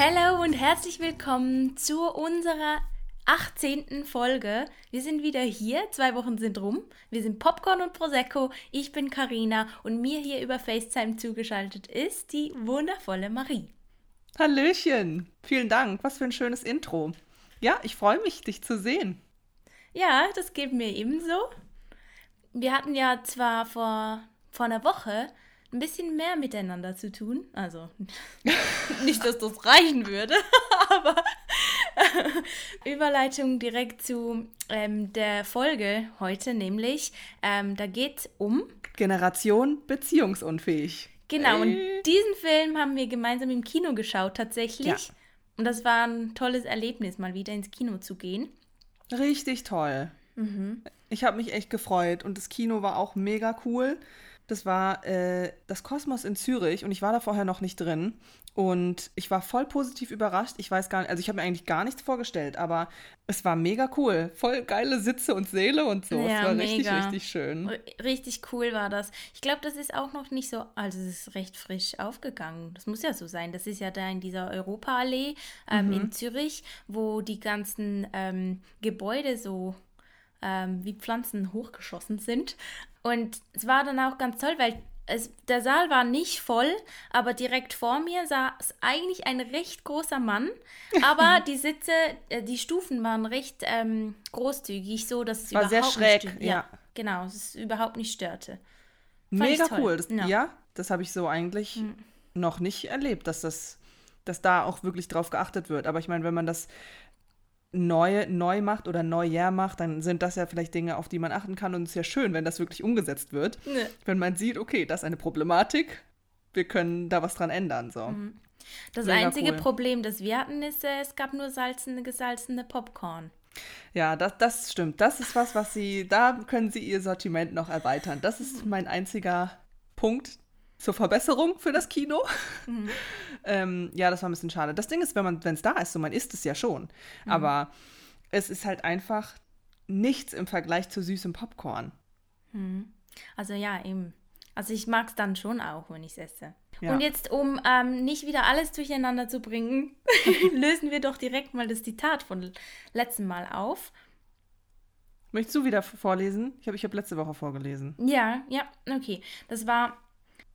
Hallo und herzlich willkommen zu unserer 18. Folge. Wir sind wieder hier, zwei Wochen sind rum. Wir sind Popcorn und Prosecco. Ich bin Karina und mir hier über FaceTime zugeschaltet ist die wundervolle Marie. Hallöchen, vielen Dank. Was für ein schönes Intro. Ja, ich freue mich, dich zu sehen. Ja, das geht mir ebenso. Wir hatten ja zwar vor, vor einer Woche ein bisschen mehr miteinander zu tun. Also nicht, dass das reichen würde, aber Überleitung direkt zu ähm, der Folge heute, nämlich ähm, da geht es um Generation beziehungsunfähig. Genau, und diesen Film haben wir gemeinsam im Kino geschaut tatsächlich. Ja. Und das war ein tolles Erlebnis, mal wieder ins Kino zu gehen. Richtig toll. Mhm. Ich habe mich echt gefreut und das Kino war auch mega cool. Das war äh, das Kosmos in Zürich und ich war da vorher noch nicht drin. Und ich war voll positiv überrascht. Ich weiß gar nicht, also ich habe mir eigentlich gar nichts vorgestellt, aber es war mega cool. Voll geile Sitze und Säle und so. Ja, es war mega. richtig, richtig schön. Richtig cool war das. Ich glaube, das ist auch noch nicht so, also es ist recht frisch aufgegangen. Das muss ja so sein. Das ist ja da in dieser Europaallee ähm, mhm. in Zürich, wo die ganzen ähm, Gebäude so ähm, wie Pflanzen hochgeschossen sind. Und es war dann auch ganz toll, weil es, der Saal war nicht voll, aber direkt vor mir saß eigentlich ein recht großer Mann. Aber die Sitze, äh, die Stufen waren recht ähm, großzügig, so dass es war überhaupt sehr schräg, nicht ja. ja. Genau, es überhaupt nicht störte. Fand Mega cool. Das, ja. ja. das habe ich so eigentlich hm. noch nicht erlebt, dass das, dass da auch wirklich drauf geachtet wird. Aber ich meine, wenn man das neu, neu macht oder Neujahr macht, dann sind das ja vielleicht Dinge, auf die man achten kann. Und es ist ja schön, wenn das wirklich umgesetzt wird. Nee. Wenn man sieht, okay, das ist eine Problematik, wir können da was dran ändern. So. Mhm. Das Mega einzige cool. Problem, das wir hatten, ist, äh, es gab nur salzene, gesalzene Popcorn. Ja, das, das stimmt. Das ist was, was Sie, da können Sie Ihr Sortiment noch erweitern. Das ist mein einziger Punkt, zur Verbesserung für das Kino. Mhm. ähm, ja, das war ein bisschen schade. Das Ding ist, wenn man, wenn es da ist, so man isst es ja schon. Mhm. Aber es ist halt einfach nichts im Vergleich zu süßem Popcorn. Mhm. Also ja, eben. Also ich mag es dann schon auch, wenn ich es esse. Ja. Und jetzt, um ähm, nicht wieder alles durcheinander zu bringen, lösen wir doch direkt mal das Zitat von letztem Mal auf. Möchtest du wieder vorlesen? Ich habe ich hab letzte Woche vorgelesen. Ja, ja, okay. Das war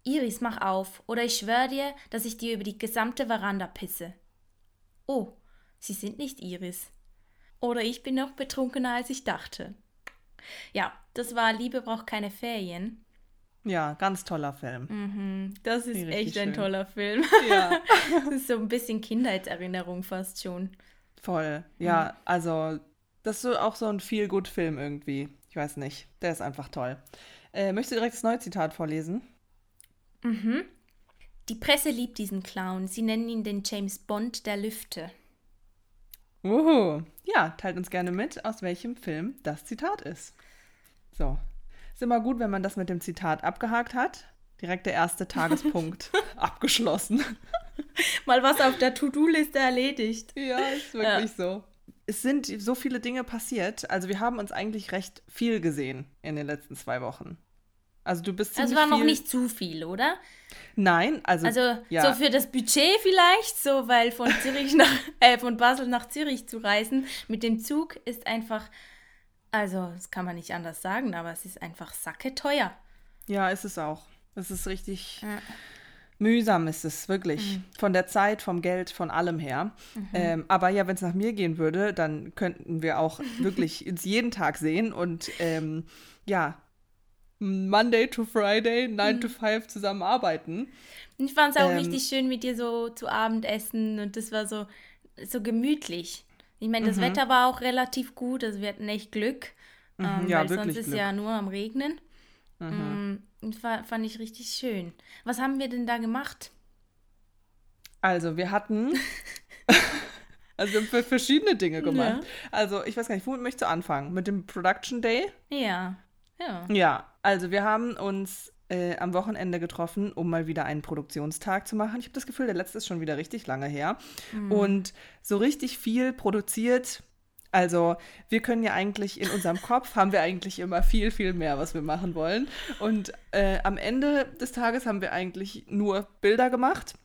Iris, mach auf, oder ich schwör dir, dass ich dir über die gesamte Veranda pisse. Oh, Sie sind nicht Iris. Oder ich bin noch betrunkener, als ich dachte. Ja, das war Liebe braucht keine Ferien. Ja, ganz toller Film. Mhm, das ist echt ein schön. toller Film. Ja. das ist so ein bisschen Kindheitserinnerung fast schon. Voll. Ja, mhm. also das ist so auch so ein Feel-Good-Film irgendwie. Ich weiß nicht. Der ist einfach toll. Äh, möchtest du direkt das neue Zitat vorlesen? Mhm. Die Presse liebt diesen Clown. Sie nennen ihn den James Bond der Lüfte. Uhu. Ja, teilt uns gerne mit, aus welchem Film das Zitat ist. So. Ist immer gut, wenn man das mit dem Zitat abgehakt hat. Direkt der erste Tagespunkt abgeschlossen. Mal was auf der To-Do-Liste erledigt. Ja, ist wirklich ja. so. Es sind so viele Dinge passiert. Also wir haben uns eigentlich recht viel gesehen in den letzten zwei Wochen. Also du bist ziemlich Also war noch nicht zu viel, oder? Nein, also also ja. so für das Budget vielleicht, so weil von Zürich nach äh, von Basel nach Zürich zu reisen mit dem Zug ist einfach also das kann man nicht anders sagen, aber es ist einfach sacke teuer. Ja, ist es auch. Es ist richtig ja. mühsam, ist es wirklich mhm. von der Zeit, vom Geld, von allem her. Mhm. Ähm, aber ja, wenn es nach mir gehen würde, dann könnten wir auch wirklich uns jeden Tag sehen und ähm, ja, Monday to Friday, 9 mhm. to 5 zusammenarbeiten. Ich fand es auch ähm, richtig schön, mit dir so zu Abend essen und das war so, so gemütlich. Ich meine, das mhm. Wetter war auch relativ gut, also wir hatten echt Glück, mhm, ähm, ja, weil sonst ist Glück. ja nur am Regnen. Mhm. Fand ich richtig schön. Was haben wir denn da gemacht? Also, wir hatten. also, wir haben verschiedene Dinge gemacht. Ja. Also, ich weiß gar nicht, womit möchtest du anfangen? Mit dem Production Day? Ja. Ja. Ja, also wir haben uns äh, am Wochenende getroffen, um mal wieder einen Produktionstag zu machen. Ich habe das Gefühl, der letzte ist schon wieder richtig lange her. Mhm. Und so richtig viel produziert. Also wir können ja eigentlich in unserem Kopf haben wir eigentlich immer viel, viel mehr, was wir machen wollen. Und äh, am Ende des Tages haben wir eigentlich nur Bilder gemacht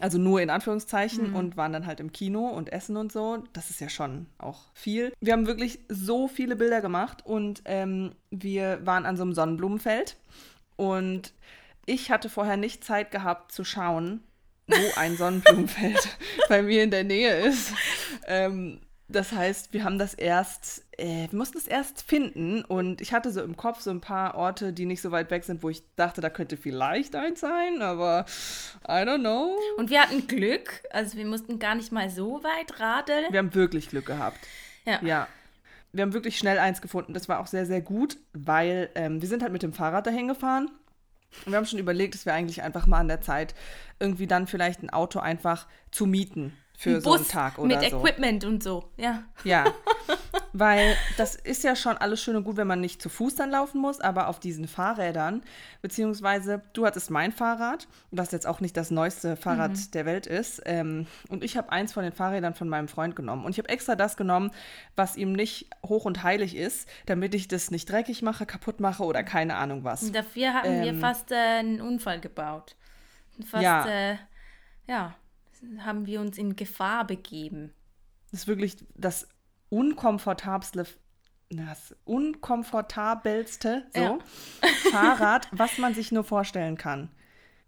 Also nur in Anführungszeichen mhm. und waren dann halt im Kino und essen und so. Das ist ja schon auch viel. Wir haben wirklich so viele Bilder gemacht und ähm, wir waren an so einem Sonnenblumenfeld. Und ich hatte vorher nicht Zeit gehabt zu schauen, wo ein Sonnenblumenfeld bei mir in der Nähe ist. Ähm, das heißt, wir haben das erst, äh, wir mussten es erst finden und ich hatte so im Kopf so ein paar Orte, die nicht so weit weg sind, wo ich dachte, da könnte vielleicht eins sein, aber I don't know. Und wir hatten Glück, also wir mussten gar nicht mal so weit radeln. Wir haben wirklich Glück gehabt. Ja. Ja. Wir haben wirklich schnell eins gefunden. Das war auch sehr, sehr gut, weil ähm, wir sind halt mit dem Fahrrad dahin gefahren. Und wir haben schon überlegt, dass wir eigentlich einfach mal an der Zeit irgendwie dann vielleicht ein Auto einfach zu mieten für ein so einen Tag oder mit so. Mit Equipment und so, ja. Ja, weil das ist ja schon alles schön und gut, wenn man nicht zu Fuß dann laufen muss, aber auf diesen Fahrrädern, beziehungsweise du hattest mein Fahrrad, was jetzt auch nicht das neueste Fahrrad mhm. der Welt ist, ähm, und ich habe eins von den Fahrrädern von meinem Freund genommen. Und ich habe extra das genommen, was ihm nicht hoch und heilig ist, damit ich das nicht dreckig mache, kaputt mache oder keine Ahnung was. Dafür haben ähm, wir fast äh, einen Unfall gebaut. Fast, ja. Äh, ja haben wir uns in Gefahr begeben. Das ist wirklich das unkomfortabelste, das unkomfortabelste so, ja. Fahrrad, was man sich nur vorstellen kann.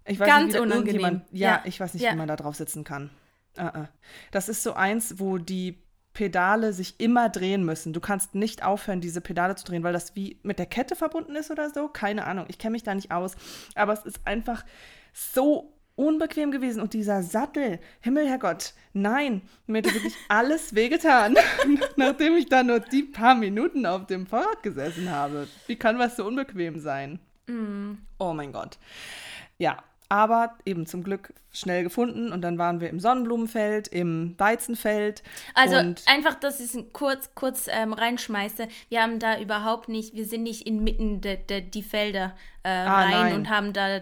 Ich weiß Ganz nicht, wie unangenehm. Ja, ja, ich weiß nicht, ja. wie man da drauf sitzen kann. Uh -uh. Das ist so eins, wo die Pedale sich immer drehen müssen. Du kannst nicht aufhören, diese Pedale zu drehen, weil das wie mit der Kette verbunden ist oder so. Keine Ahnung, ich kenne mich da nicht aus. Aber es ist einfach so unbequem gewesen. Und dieser Sattel, Himmel, Herrgott, nein, mir hätte wirklich alles wehgetan, nachdem ich da nur die paar Minuten auf dem Fahrrad gesessen habe. Wie kann was so unbequem sein? Mm. Oh mein Gott. Ja, aber eben zum Glück schnell gefunden und dann waren wir im Sonnenblumenfeld, im Weizenfeld. Also einfach, dass ich es kurz, kurz ähm, reinschmeiße. Wir haben da überhaupt nicht, wir sind nicht inmitten der de, die Felder äh, ah, rein nein. und haben da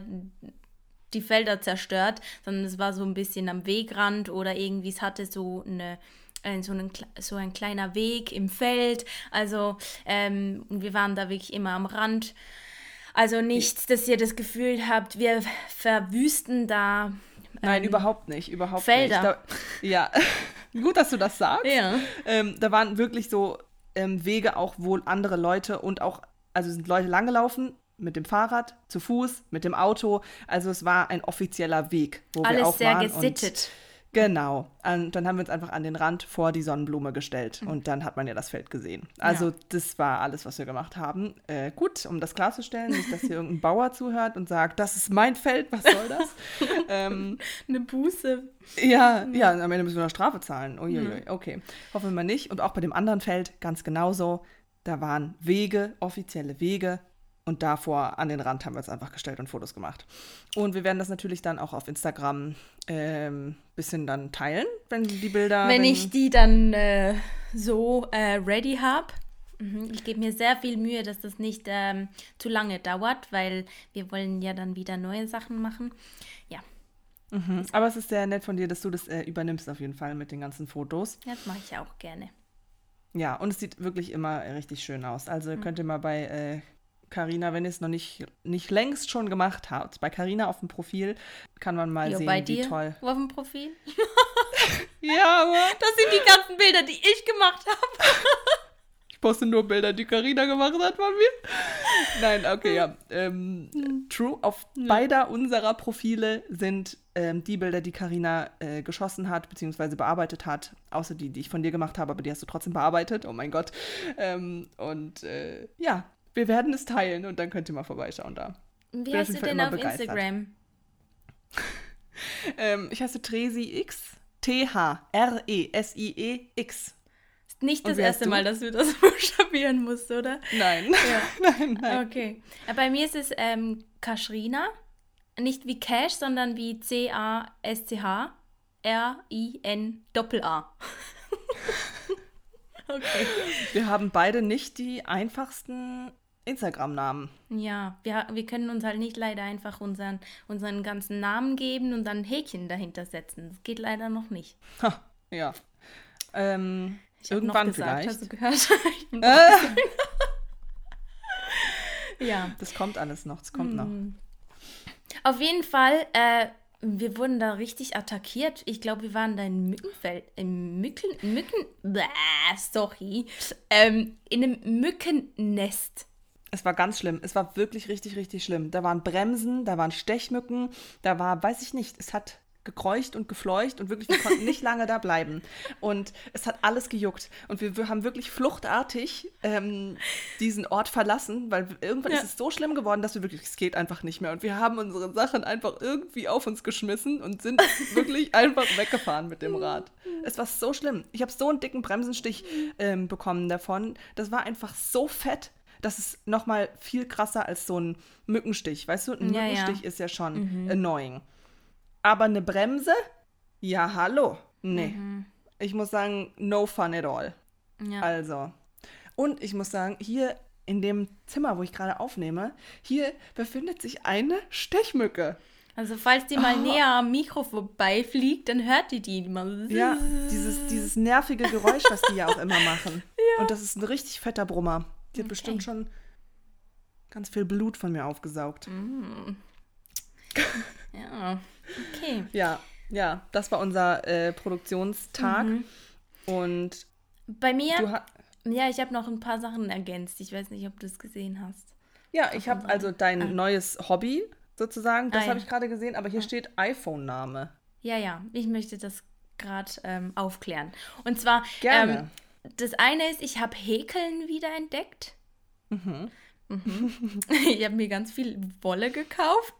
die Felder zerstört, sondern es war so ein bisschen am Wegrand oder irgendwie es hatte so eine äh, so ein, so ein kleiner Weg im Feld. Also ähm, wir waren da wirklich immer am Rand. Also nicht, dass ihr das Gefühl habt, wir verwüsten da. Ähm, Nein, überhaupt nicht, überhaupt Felder. nicht. Da, ja, gut, dass du das sagst. Ja. Ähm, da waren wirklich so ähm, Wege auch, wo andere Leute und auch, also sind Leute langgelaufen, mit dem Fahrrad, zu Fuß, mit dem Auto. Also es war ein offizieller Weg, wo Alles wir auch sehr waren. gesittet. Genau. Und dann haben wir uns einfach an den Rand vor die Sonnenblume gestellt mhm. und dann hat man ja das Feld gesehen. Also ja. das war alles, was wir gemacht haben. Äh, gut, um das klarzustellen, nicht, dass hier irgendein Bauer zuhört und sagt, das ist mein Feld, was soll das? ähm, Eine Buße. Ja, ja, am Ende müssen wir noch Strafe zahlen. Uiuiui, mhm. okay. Hoffen wir nicht. Und auch bei dem anderen Feld ganz genauso. Da waren Wege, offizielle Wege, und davor an den Rand haben wir es einfach gestellt und Fotos gemacht. Und wir werden das natürlich dann auch auf Instagram ähm, bisschen dann teilen, wenn die Bilder. Wenn, wenn ich die dann äh, so äh, ready habe. Mhm. Ich gebe mir sehr viel Mühe, dass das nicht ähm, zu lange dauert, weil wir wollen ja dann wieder neue Sachen machen. Ja. Mhm. Aber es ist sehr nett von dir, dass du das äh, übernimmst auf jeden Fall mit den ganzen Fotos. Das mache ich auch gerne. Ja, und es sieht wirklich immer richtig schön aus. Also mhm. könnt ihr mal bei äh, Carina, wenn ihr es noch nicht, nicht längst schon gemacht habt. Bei Carina auf dem Profil kann man mal jo, sehen, bei dir wie toll. Auf dem Profil? ja, aber. Das sind die ganzen Bilder, die ich gemacht habe. ich poste nur Bilder, die Carina gemacht hat von mir. Nein, okay, ja. Ähm, hm. true. Auf ja. beider unserer Profile sind ähm, die Bilder, die Carina äh, geschossen hat, beziehungsweise bearbeitet hat, außer die, die ich von dir gemacht habe, aber die hast du trotzdem bearbeitet. Oh mein Gott. Ähm, und äh, ja, wir werden es teilen und dann könnt ihr mal vorbeischauen da. Wie heißt du denn auf begeistert. Instagram? ähm, ich heiße TresiX. T-H-R-E-S-I-E-X. Ist nicht das erste Mal, dass wir das buchstabieren mussten, oder? Nein. Ja. nein, nein. Okay. Bei mir ist es ähm, Kashrina. Nicht wie Cash, sondern wie C-A-S-C-H. R-I-N-Doppel-A. okay. Wir haben beide nicht die einfachsten Instagram-Namen. Ja, wir, wir können uns halt nicht leider einfach unseren, unseren ganzen Namen geben und dann ein Häkchen dahinter setzen. Das geht leider noch nicht. Ha, ja. Ähm, irgendwann gesagt, vielleicht. Hast du gehört? ja. Das kommt alles noch, das kommt mm. noch. Auf jeden Fall, äh, wir wurden da richtig attackiert. Ich glaube, wir waren da im Mückenfeld, im Mücken, Mücken, bäh, sorry, ähm, in einem Mückennest. Es war ganz schlimm. Es war wirklich richtig, richtig schlimm. Da waren Bremsen, da waren Stechmücken, da war, weiß ich nicht, es hat gekreucht und gefleucht und wirklich, wir konnten nicht lange da bleiben. Und es hat alles gejuckt. Und wir, wir haben wirklich fluchtartig ähm, diesen Ort verlassen, weil irgendwann ja. ist es so schlimm geworden, dass wir wirklich, es geht einfach nicht mehr. Und wir haben unsere Sachen einfach irgendwie auf uns geschmissen und sind wirklich einfach weggefahren mit dem Rad. Es war so schlimm. Ich habe so einen dicken Bremsenstich ähm, bekommen davon. Das war einfach so fett das ist nochmal viel krasser als so ein Mückenstich. Weißt du, ein ja, Mückenstich ja. ist ja schon mhm. annoying. Aber eine Bremse? Ja, hallo. Nee. Mhm. Ich muss sagen, no fun at all. Ja. Also. Und ich muss sagen, hier in dem Zimmer, wo ich gerade aufnehme, hier befindet sich eine Stechmücke. Also falls die mal oh. näher am Mikro vorbeifliegt, dann hört die die immer. Ja, dieses, dieses nervige Geräusch, was die ja auch immer machen. Ja. Und das ist ein richtig fetter Brummer. Die hat okay. bestimmt schon ganz viel Blut von mir aufgesaugt. Mm. ja. Okay. Ja, ja, das war unser äh, Produktionstag. Mhm. Und bei mir, ja, ich habe noch ein paar Sachen ergänzt. Ich weiß nicht, ob du es gesehen hast. Ja, ich habe also dein ah. neues Hobby sozusagen, das ah, ja. habe ich gerade gesehen, aber hier ah. steht iPhone-Name. Ja, ja, ich möchte das gerade ähm, aufklären. Und zwar, Gerne. Ähm, das eine ist, ich habe Häkeln wiederentdeckt. Mhm. Mhm. Ich habe mir ganz viel Wolle gekauft.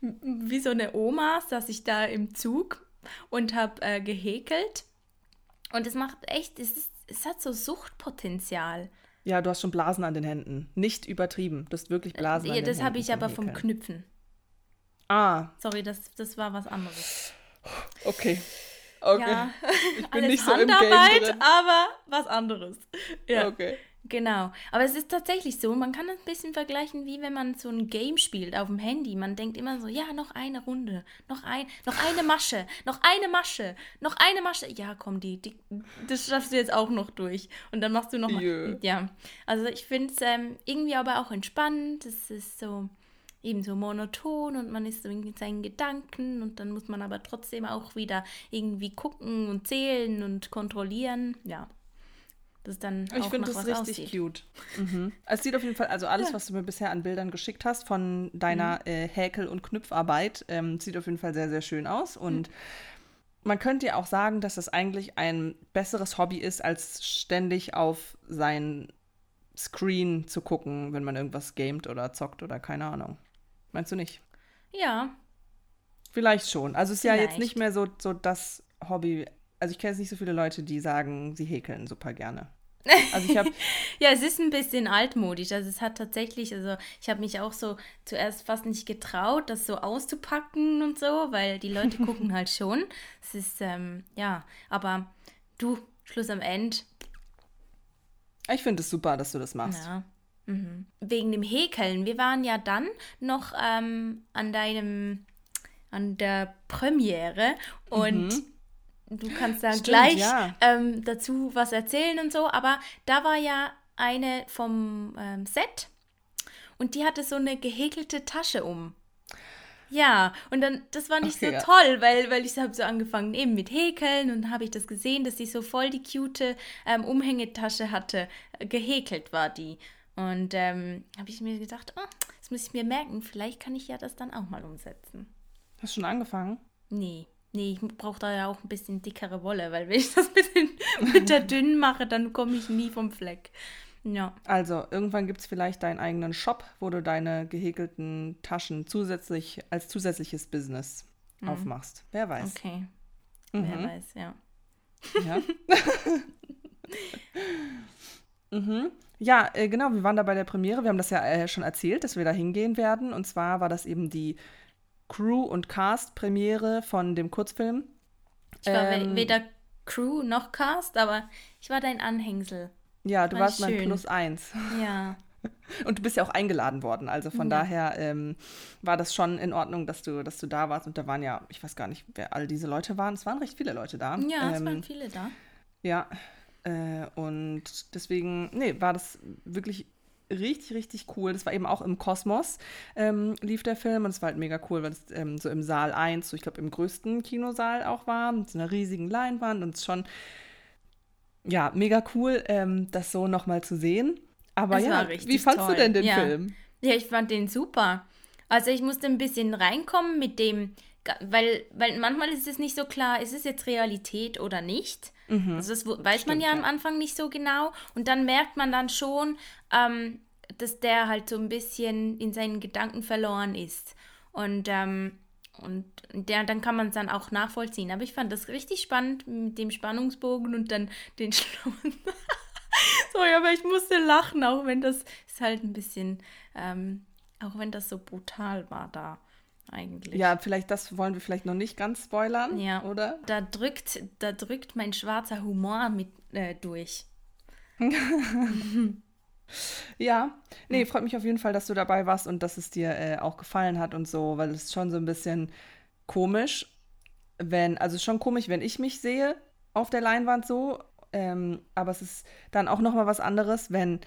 Wie so eine Oma saß ich da im Zug und habe äh, gehäkelt. Und es macht echt, es, ist, es hat so Suchtpotenzial. Ja, du hast schon Blasen an den Händen. Nicht übertrieben. Du hast wirklich Blasen ja, an den Händen. Das habe ich aber vom Knüpfen. Ah. Sorry, das, das war was anderes. Okay. Okay. Ja, ich bin alles nicht so Handarbeit, im Game drin. aber was anderes. Ja. Okay. Genau. Aber es ist tatsächlich so, man kann das ein bisschen vergleichen, wie wenn man so ein Game spielt auf dem Handy. Man denkt immer so, ja, noch eine Runde, noch, ein, noch eine Masche, noch eine Masche, noch eine Masche. Ja, komm, die, die das schaffst du jetzt auch noch durch. Und dann machst du noch mal. Ja. Also ich finde es ähm, irgendwie aber auch entspannend. Es ist so eben so monoton und man ist so in seinen Gedanken und dann muss man aber trotzdem auch wieder irgendwie gucken und zählen und kontrollieren. Ja das dann ich finde das richtig aussieht. cute. Mhm. Es sieht auf jeden Fall, also alles, ja. was du mir bisher an Bildern geschickt hast von deiner mhm. äh, Häkel- und Knüpfarbeit, ähm, sieht auf jeden Fall sehr, sehr schön aus. Und mhm. man könnte ja auch sagen, dass das eigentlich ein besseres Hobby ist, als ständig auf sein Screen zu gucken, wenn man irgendwas gamet oder zockt oder keine Ahnung. Meinst du nicht? Ja. Vielleicht schon. Also es ist Vielleicht. ja jetzt nicht mehr so, so das Hobby. Also ich kenne jetzt nicht so viele Leute, die sagen, sie häkeln super gerne. Also ich habe ja, es ist ein bisschen altmodisch. Also es hat tatsächlich, also ich habe mich auch so zuerst fast nicht getraut, das so auszupacken und so, weil die Leute gucken halt schon. Es ist ähm, ja, aber du Schluss am Ende. Ich finde es super, dass du das machst. Ja. Mhm. Wegen dem Häkeln. Wir waren ja dann noch ähm, an deinem, an der Premiere und mhm du kannst dann Stimmt, gleich ja. ähm, dazu was erzählen und so, aber da war ja eine vom ähm, Set und die hatte so eine gehäkelte Tasche um. Ja, und dann, das war nicht okay, so ja. toll, weil, weil ich habe so angefangen eben mit Häkeln und habe ich das gesehen, dass sie so voll die cute ähm, Umhängetasche hatte. Gehäkelt war die. Und ähm, habe ich mir gedacht, oh, das muss ich mir merken, vielleicht kann ich ja das dann auch mal umsetzen. Hast du schon angefangen? Nee. Nee, ich brauche da ja auch ein bisschen dickere Wolle, weil wenn ich das mit, den, mit der dünnen mache, dann komme ich nie vom Fleck. Ja. Also, irgendwann gibt es vielleicht deinen eigenen Shop, wo du deine gehäkelten Taschen zusätzlich als zusätzliches Business mhm. aufmachst. Wer weiß. Okay. Mhm. Wer weiß, ja. Ja. mhm. Ja, äh, genau, wir waren da bei der Premiere. Wir haben das ja äh, schon erzählt, dass wir da hingehen werden. Und zwar war das eben die Crew- und Cast-Premiere von dem Kurzfilm. Ich war ähm, weder Crew noch Cast, aber ich war dein Anhängsel. Ja, du war warst schön. mein Plus eins. Ja. Und du bist ja auch eingeladen worden. Also von ja. daher ähm, war das schon in Ordnung, dass du, dass du da warst. Und da waren ja, ich weiß gar nicht, wer all diese Leute waren. Es waren recht viele Leute da. Ja, ähm, es waren viele da. Ja. Äh, und deswegen, nee, war das wirklich richtig, richtig cool. Das war eben auch im Kosmos, ähm, lief der Film und es war halt mega cool, weil es ähm, so im Saal 1, so ich glaube im größten Kinosaal auch war, mit so einer riesigen Leinwand und es schon, ja, mega cool, ähm, das so nochmal zu sehen. Aber das ja, wie fandst toll. du denn den ja. Film? Ja, ich fand den super. Also ich musste ein bisschen reinkommen mit dem, weil, weil manchmal ist es nicht so klar, ist es jetzt Realität oder nicht. Mhm. Also das weiß Stimmt, man ja, ja, am Anfang nicht so genau. Und dann merkt man dann schon, ähm, dass der halt so ein bisschen in seinen Gedanken verloren ist. Und, ähm, und der, dann kann man es dann auch nachvollziehen. Aber ich fand das richtig spannend mit dem Spannungsbogen und dann den Schluss. Sorry, aber ich musste lachen, auch wenn das ist halt ein bisschen, ähm, auch wenn das so brutal war da eigentlich. Ja, vielleicht das wollen wir vielleicht noch nicht ganz spoilern, ja. oder? Da drückt, da drückt mein schwarzer Humor mit äh, durch. ja, nee, freut mich auf jeden Fall, dass du dabei warst und dass es dir äh, auch gefallen hat und so, weil es ist schon so ein bisschen komisch, wenn, also schon komisch, wenn ich mich sehe auf der Leinwand so, ähm, aber es ist dann auch noch mal was anderes, wenn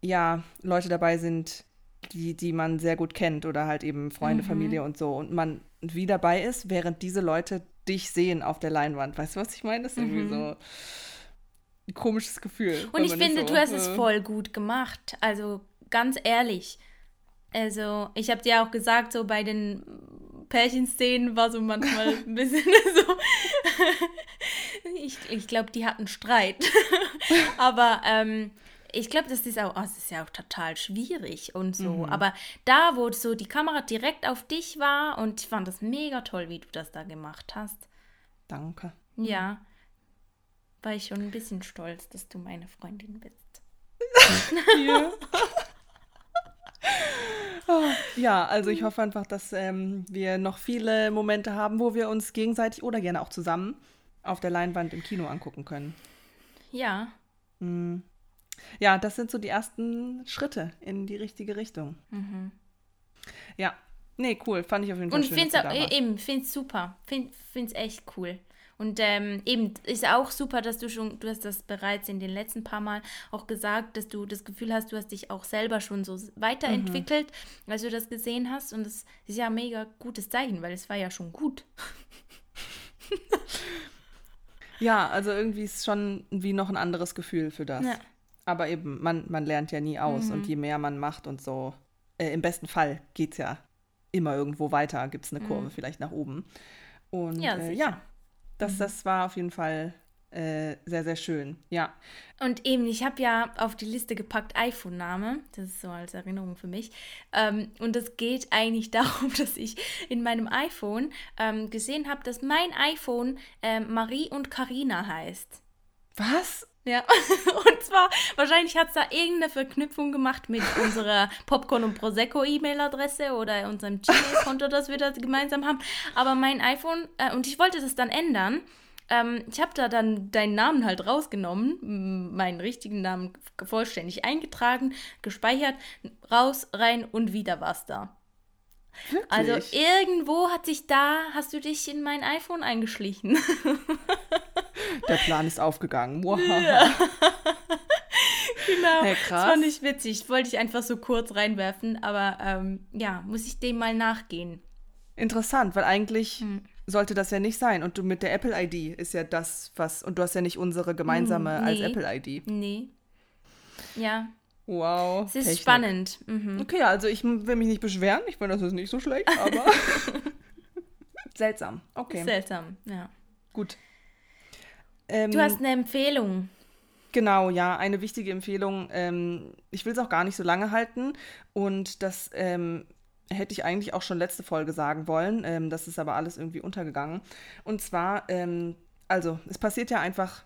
ja Leute dabei sind, die, die man sehr gut kennt oder halt eben Freunde, mhm. Familie und so und man wie dabei ist, während diese Leute dich sehen auf der Leinwand. Weißt du, was ich meine? Das ist mhm. irgendwie so ein komisches Gefühl. Und ich finde, so, du hast äh, es voll gut gemacht. Also ganz ehrlich. Also, ich habe dir auch gesagt, so bei den Pärchenszenen war so manchmal ein bisschen so. ich ich glaube, die hatten Streit. Aber ähm, ich glaube, das ist auch, oh, das ist ja auch total schwierig und so. Mhm. Aber da, wo so die Kamera direkt auf dich war und ich fand das mega toll, wie du das da gemacht hast. Danke. Ja. War ich schon ein bisschen stolz, dass du meine Freundin bist. ja. ja, also ich hoffe einfach, dass ähm, wir noch viele Momente haben, wo wir uns gegenseitig oder gerne auch zusammen auf der Leinwand im Kino angucken können. Ja. Mhm. Ja, das sind so die ersten Schritte in die richtige Richtung. Mhm. Ja, nee, cool, fand ich auf jeden Fall Und schön. Und finde es eben, finde es super, finde es echt cool. Und ähm, eben ist auch super, dass du schon, du hast das bereits in den letzten paar Mal auch gesagt, dass du das Gefühl hast, du hast dich auch selber schon so weiterentwickelt, mhm. als du das gesehen hast. Und das ist ja ein mega gutes Zeichen, weil es war ja schon gut. ja, also irgendwie ist schon wie noch ein anderes Gefühl für das. Ja. Aber eben, man, man lernt ja nie aus mhm. und je mehr man macht und so, äh, im besten Fall geht es ja immer irgendwo weiter, gibt es eine Kurve mhm. vielleicht nach oben. Und ja, äh, ja das, mhm. das war auf jeden Fall äh, sehr, sehr schön, ja. Und eben, ich habe ja auf die Liste gepackt iPhone-Name, das ist so als Erinnerung für mich. Ähm, und es geht eigentlich darum, dass ich in meinem iPhone ähm, gesehen habe, dass mein iPhone ähm, Marie und Karina heißt. Was? Ja, und zwar, wahrscheinlich hat es da irgendeine Verknüpfung gemacht mit unserer Popcorn- und Prosecco-E-Mail-Adresse oder unserem Gmail-Konto, das wir da gemeinsam haben. Aber mein iPhone, äh, und ich wollte das dann ändern. Ähm, ich habe da dann deinen Namen halt rausgenommen, meinen richtigen Namen vollständig eingetragen, gespeichert, raus, rein und wieder war's da. Wirklich? Also irgendwo hat sich da, hast du dich in mein iPhone eingeschlichen. Der Plan ist aufgegangen. Wow. Ja. genau. Hey, krass. Das fand ich witzig. Wollte ich einfach so kurz reinwerfen, aber ähm, ja, muss ich dem mal nachgehen. Interessant, weil eigentlich hm. sollte das ja nicht sein. Und du mit der Apple-ID ist ja das, was. Und du hast ja nicht unsere gemeinsame hm, nee. als Apple-ID. Nee. Ja. Wow. Es ist Technik. spannend. Mhm. Okay, also ich will mich nicht beschweren. Ich finde, das ist nicht so schlecht, aber. Seltsam. Okay. Seltsam, ja. Gut. Ähm, du hast eine Empfehlung. Genau, ja, eine wichtige Empfehlung. Ähm, ich will es auch gar nicht so lange halten und das ähm, hätte ich eigentlich auch schon letzte Folge sagen wollen. Ähm, das ist aber alles irgendwie untergegangen. Und zwar, ähm, also es passiert ja einfach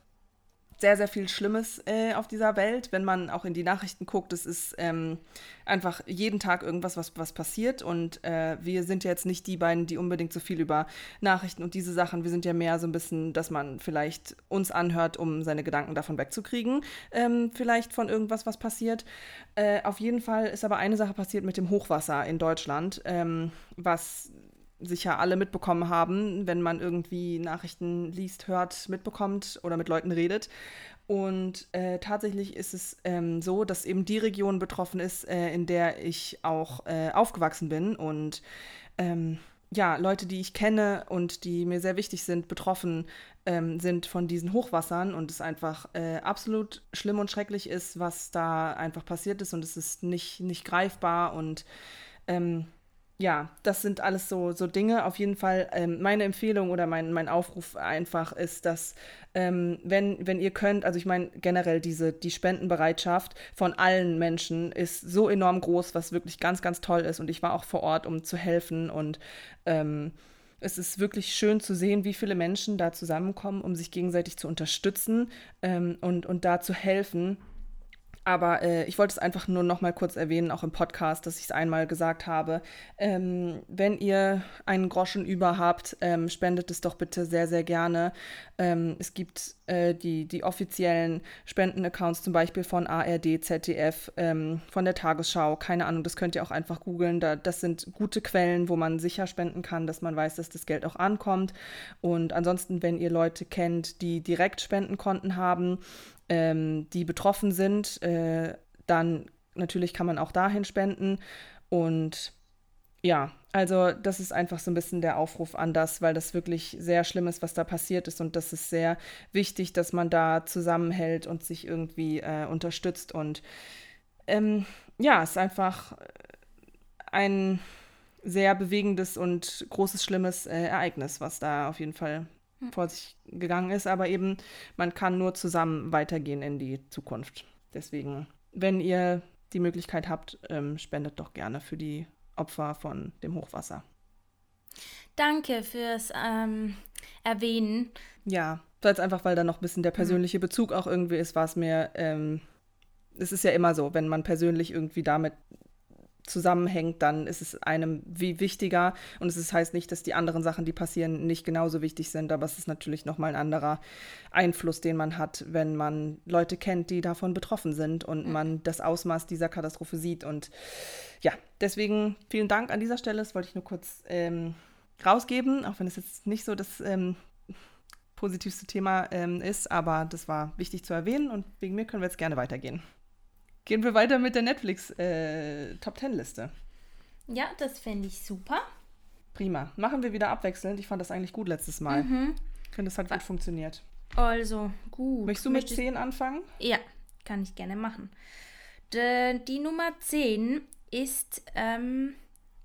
sehr, sehr viel Schlimmes äh, auf dieser Welt, wenn man auch in die Nachrichten guckt. Es ist ähm, einfach jeden Tag irgendwas, was, was passiert. Und äh, wir sind ja jetzt nicht die beiden, die unbedingt so viel über Nachrichten und diese Sachen, wir sind ja mehr so ein bisschen, dass man vielleicht uns anhört, um seine Gedanken davon wegzukriegen, ähm, vielleicht von irgendwas, was passiert. Äh, auf jeden Fall ist aber eine Sache passiert mit dem Hochwasser in Deutschland, ähm, was sicher alle mitbekommen haben, wenn man irgendwie Nachrichten liest, hört, mitbekommt oder mit Leuten redet. Und äh, tatsächlich ist es ähm, so, dass eben die Region betroffen ist, äh, in der ich auch äh, aufgewachsen bin. Und ähm, ja, Leute, die ich kenne und die mir sehr wichtig sind, betroffen ähm, sind von diesen Hochwassern und es einfach äh, absolut schlimm und schrecklich ist, was da einfach passiert ist und es ist nicht, nicht greifbar und ähm, ja, das sind alles so, so Dinge. Auf jeden Fall ähm, meine Empfehlung oder mein, mein Aufruf einfach ist, dass ähm, wenn, wenn ihr könnt, also ich meine generell diese, die Spendenbereitschaft von allen Menschen ist so enorm groß, was wirklich ganz, ganz toll ist. Und ich war auch vor Ort, um zu helfen und ähm, es ist wirklich schön zu sehen, wie viele Menschen da zusammenkommen, um sich gegenseitig zu unterstützen ähm, und, und da zu helfen. Aber äh, ich wollte es einfach nur noch mal kurz erwähnen, auch im Podcast, dass ich es einmal gesagt habe. Ähm, wenn ihr einen Groschen über habt, ähm, spendet es doch bitte sehr, sehr gerne. Ähm, es gibt äh, die, die offiziellen Spendenaccounts zum Beispiel von ARD, ZDF, ähm, von der Tagesschau. Keine Ahnung, das könnt ihr auch einfach googeln. Da, das sind gute Quellen, wo man sicher spenden kann, dass man weiß, dass das Geld auch ankommt. Und ansonsten, wenn ihr Leute kennt, die direkt Spendenkonten haben, ähm, die betroffen sind, äh, dann natürlich kann man auch dahin spenden. Und ja, also das ist einfach so ein bisschen der Aufruf an das, weil das wirklich sehr schlimm ist, was da passiert ist. Und das ist sehr wichtig, dass man da zusammenhält und sich irgendwie äh, unterstützt. Und ähm, ja, es ist einfach ein sehr bewegendes und großes, schlimmes äh, Ereignis, was da auf jeden Fall. Vor sich gegangen ist. Aber eben, man kann nur zusammen weitergehen in die Zukunft. Deswegen, wenn ihr die Möglichkeit habt, ähm, spendet doch gerne für die Opfer von dem Hochwasser. Danke fürs ähm, Erwähnen. Ja, jetzt einfach, weil da noch ein bisschen der hm. persönliche Bezug auch irgendwie ist, war es mir, ähm, es ist ja immer so, wenn man persönlich irgendwie damit zusammenhängt, dann ist es einem wie wichtiger. Und es ist, heißt nicht, dass die anderen Sachen, die passieren, nicht genauso wichtig sind, aber es ist natürlich nochmal ein anderer Einfluss, den man hat, wenn man Leute kennt, die davon betroffen sind und mhm. man das Ausmaß dieser Katastrophe sieht. Und ja, deswegen vielen Dank an dieser Stelle. Das wollte ich nur kurz ähm, rausgeben, auch wenn es jetzt nicht so das ähm, positivste Thema ähm, ist, aber das war wichtig zu erwähnen und wegen mir können wir jetzt gerne weitergehen. Gehen wir weiter mit der Netflix äh, Top Ten Liste. Ja, das fände ich super. Prima. Machen wir wieder abwechselnd. Ich fand das eigentlich gut letztes Mal. Mhm. Ich finde, das hat gut funktioniert. Also, gut. Möchtest du mit Möchtest... 10 anfangen? Ja, kann ich gerne machen. De, die Nummer 10 ist ähm,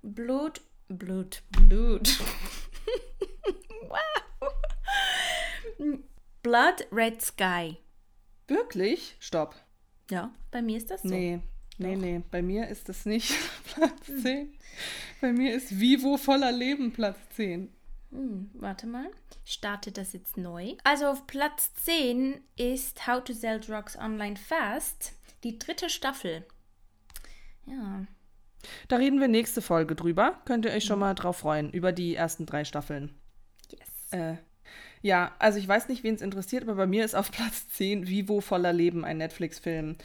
Blut. Blut. Blut. wow. Blood Red Sky. Wirklich? Stopp. Ja, bei mir ist das so. Nee, nee, Doch. nee. Bei mir ist das nicht Platz 10. Hm. Bei mir ist Vivo voller Leben Platz 10. Hm, warte mal. Ich starte das jetzt neu. Also auf Platz 10 ist How to Sell Drugs Online Fast, die dritte Staffel. Ja. Da reden wir nächste Folge drüber. Könnt ihr euch schon mal drauf freuen, über die ersten drei Staffeln. Yes. Äh, ja, also ich weiß nicht, wen es interessiert, aber bei mir ist auf Platz 10 Vivo voller Leben, ein Netflix-Film.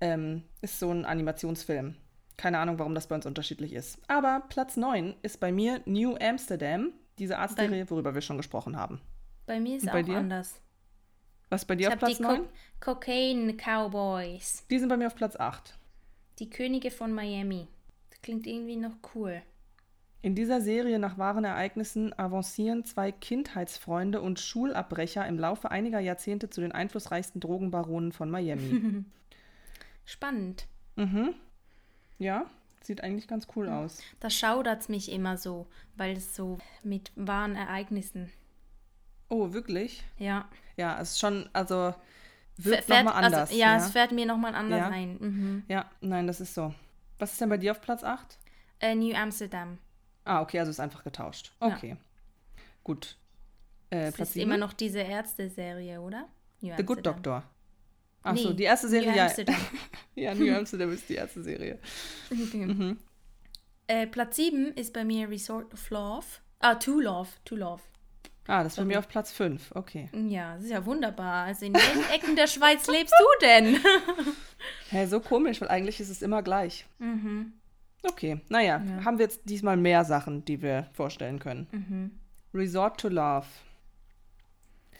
Ähm, ist so ein Animationsfilm. Keine Ahnung, warum das bei uns unterschiedlich ist. Aber Platz 9 ist bei mir New Amsterdam, diese Arztserie, worüber wir schon gesprochen haben. Bei mir ist es auch dir? anders. Was bei dir ich auf Platz die 9? Co Cocaine Cowboys. Die sind bei mir auf Platz 8. Die Könige von Miami. Das klingt irgendwie noch cool. In dieser Serie nach wahren Ereignissen avancieren zwei Kindheitsfreunde und Schulabbrecher im Laufe einiger Jahrzehnte zu den einflussreichsten Drogenbaronen von Miami. Spannend. Mhm. Ja, sieht eigentlich ganz cool aus. Da schaudert es mich immer so, weil es so mit wahren Ereignissen. Oh, wirklich? Ja. Ja, es ist schon, also wird nochmal also, anders. Also, ja, ja, es fährt mir nochmal anders ja. ein. Mhm. Ja, nein, das ist so. Was ist denn bei dir auf Platz 8? Äh, New Amsterdam. Ah, okay, also ist einfach getauscht. Okay. Ja. Gut. Äh, das ist immer noch diese Ärzte-Serie, oder? New The Good Doctor. Achso, nee, die erste Serie, New ja. Amsterdam. ja, New Amsterdam ist die erste Serie. Okay. Mhm. Äh, Platz 7 ist bei mir Resort of Love. Ah, To Love. To Love. Ah, das ist bei mir auf Platz 5. Okay. Ja, das ist ja wunderbar. Also in welchen Ecken der Schweiz lebst du denn? Hä, hey, so komisch, weil eigentlich ist es immer gleich. Mhm. Okay, naja, ja. haben wir jetzt diesmal mehr Sachen, die wir vorstellen können. Mhm. Resort to Love.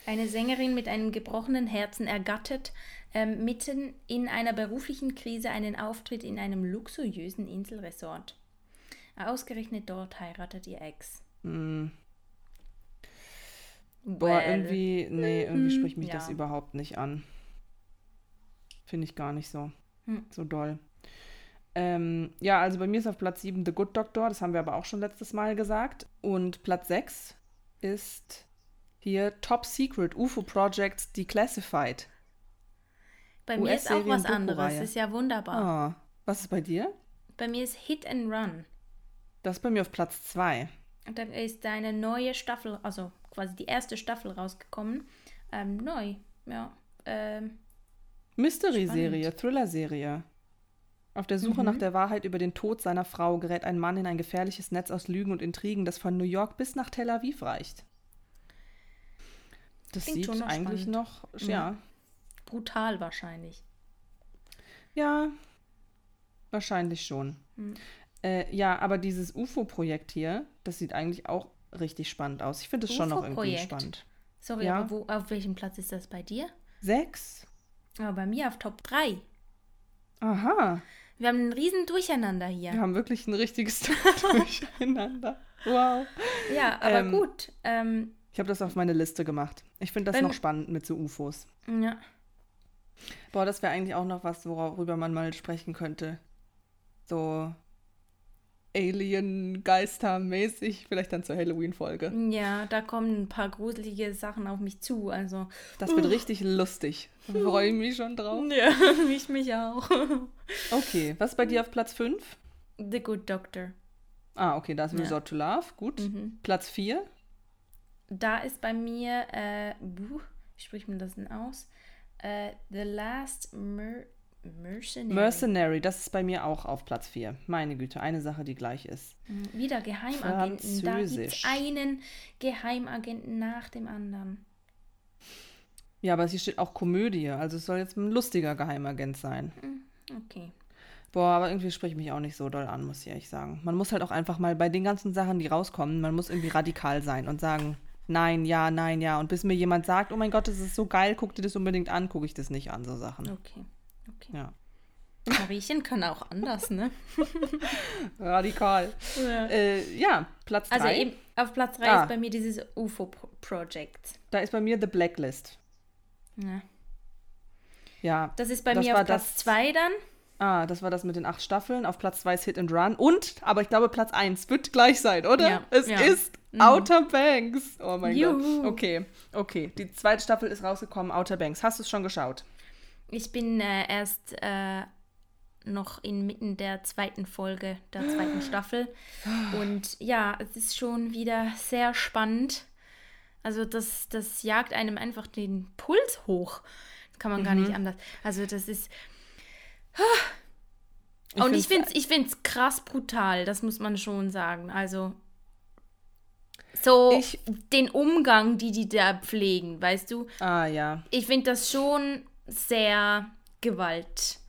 Eine Sängerin mit einem gebrochenen Herzen ergattert ähm, mitten in einer beruflichen Krise einen Auftritt in einem luxuriösen Inselresort. Ausgerechnet dort heiratet ihr Ex. Mm. Boah, irgendwie, nee, irgendwie hm, spricht mich ja. das überhaupt nicht an. Finde ich gar nicht so, hm. so doll. Ähm, ja, also bei mir ist auf Platz 7 The Good Doctor, das haben wir aber auch schon letztes Mal gesagt. Und Platz 6 ist hier Top Secret UFO Projects Declassified. Bei mir ist auch was anderes, ist ja wunderbar. Ah, was ist bei dir? Bei mir ist Hit and Run. Das ist bei mir auf Platz 2. Und dann ist eine neue Staffel, also quasi die erste Staffel rausgekommen. Ähm, neu, ja. Ähm, Mystery-Serie, Thriller-Serie. Auf der Suche mhm. nach der Wahrheit über den Tod seiner Frau gerät ein Mann in ein gefährliches Netz aus Lügen und Intrigen, das von New York bis nach Tel Aviv reicht. Das Klingt sieht eigentlich spannend. noch, ja. ja. Brutal wahrscheinlich. Ja, wahrscheinlich schon. Mhm. Äh, ja, aber dieses UFO-Projekt hier, das sieht eigentlich auch richtig spannend aus. Ich finde es schon noch irgendwie spannend. Sorry, ja? aber wo, auf welchem Platz ist das bei dir? Sechs. Aber bei mir auf Top 3. Aha. Wir haben ein riesen Durcheinander hier. Wir haben wirklich ein richtiges Durcheinander. Wow. Ja, aber ähm, gut. Ähm, ich habe das auf meine Liste gemacht. Ich finde das noch spannend mit so UFOs. Ja. Boah, das wäre eigentlich auch noch was, worüber man mal sprechen könnte. So Alien-Geister-mäßig, vielleicht dann zur Halloween-Folge. Ja, da kommen ein paar gruselige Sachen auf mich zu. Also. Das wird uh. richtig lustig. Freue mich schon drauf. Ja, ich mich auch. Okay, was ist bei dir auf Platz 5? The Good Doctor. Ah, okay, da ist ja. Resort to Love. Gut. Mhm. Platz 4? Da ist bei mir, äh, wie spricht man das denn aus? Uh, the Last Mer Mercenary. Mercenary, das ist bei mir auch auf Platz 4. Meine Güte, eine Sache, die gleich ist. Mhm, wieder Geheimagenten. Da gibt einen Geheimagenten nach dem anderen. Ja, aber hier steht auch Komödie, also es soll jetzt ein lustiger Geheimagent sein. Mhm, okay. Boah, aber irgendwie spricht mich auch nicht so doll an, muss ich ehrlich sagen. Man muss halt auch einfach mal bei den ganzen Sachen, die rauskommen, man muss irgendwie radikal sein und sagen, nein, ja, nein, ja. Und bis mir jemand sagt, oh mein Gott, das ist so geil, guck dir das unbedingt an, gucke ich das nicht an, so Sachen. Okay. Okay. Ja. Mariechen kann auch anders, ne? Radikal. Ja, äh, ja Platz 3. Also eben auf Platz 3 ah. ist bei mir dieses UFO-Project. Da ist bei mir The Blacklist. Ja. Ja. Das ist bei das mir auf Platz 2 dann. Ah, das war das mit den acht Staffeln. Auf Platz 2 ist Hit and Run. Und, aber ich glaube, Platz 1 wird gleich sein, oder? Ja, es ja. ist mhm. Outer Banks. Oh mein Juhu. Gott. Okay, okay. Die zweite Staffel ist rausgekommen, Outer Banks. Hast du es schon geschaut? Ich bin äh, erst äh, noch inmitten der zweiten Folge der zweiten Staffel. Und ja, es ist schon wieder sehr spannend. Also das, das jagt einem einfach den Puls hoch. Das kann man mhm. gar nicht mhm. anders. Also das ist... Ich und ich finde es ich find's krass brutal, das muss man schon sagen. Also so ich, den Umgang, die die da pflegen, weißt du? Ah ja. Ich finde das schon sehr gewalttätig.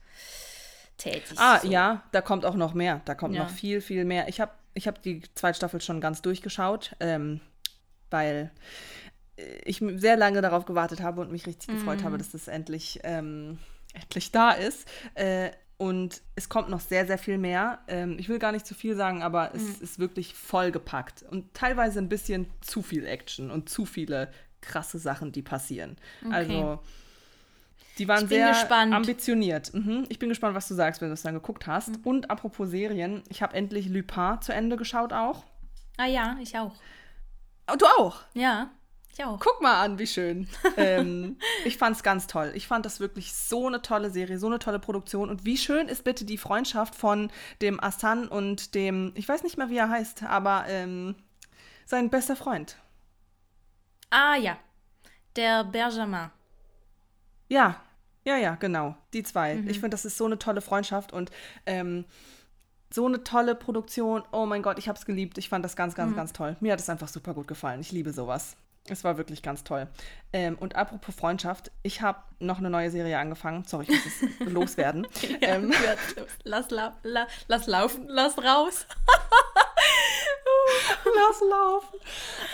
Ah, so. ja, da kommt auch noch mehr. Da kommt ja. noch viel, viel mehr. Ich habe ich hab die zweite Staffel schon ganz durchgeschaut, ähm, weil ich sehr lange darauf gewartet habe und mich richtig mm. gefreut habe, dass das endlich, ähm, endlich da ist. Äh, und es kommt noch sehr, sehr viel mehr. Ähm, ich will gar nicht zu viel sagen, aber es mm. ist wirklich vollgepackt. Und teilweise ein bisschen zu viel Action und zu viele krasse Sachen, die passieren. Okay. Also die waren sehr gespannt. ambitioniert. Mhm. Ich bin gespannt, was du sagst, wenn du es dann geguckt hast. Mhm. Und apropos Serien, ich habe endlich Lupin zu Ende geschaut auch. Ah ja, ich auch. Oh, du auch? Ja, ich auch. Guck mal an, wie schön. ähm, ich fand es ganz toll. Ich fand das wirklich so eine tolle Serie, so eine tolle Produktion. Und wie schön ist bitte die Freundschaft von dem Assan und dem, ich weiß nicht mehr, wie er heißt, aber ähm, sein bester Freund. Ah ja, der Benjamin. Ja, ja, ja, genau. Die zwei. Mhm. Ich finde, das ist so eine tolle Freundschaft und ähm, so eine tolle Produktion. Oh mein Gott, ich habe es geliebt. Ich fand das ganz, ganz, mhm. ganz toll. Mir hat es einfach super gut gefallen. Ich liebe sowas. Es war wirklich ganz toll. Ähm, und apropos Freundschaft, ich habe noch eine neue Serie angefangen. Sorry, ich muss es loswerden. ja, ähm, lass, la, la, lass laufen, lass raus. Lass laufen.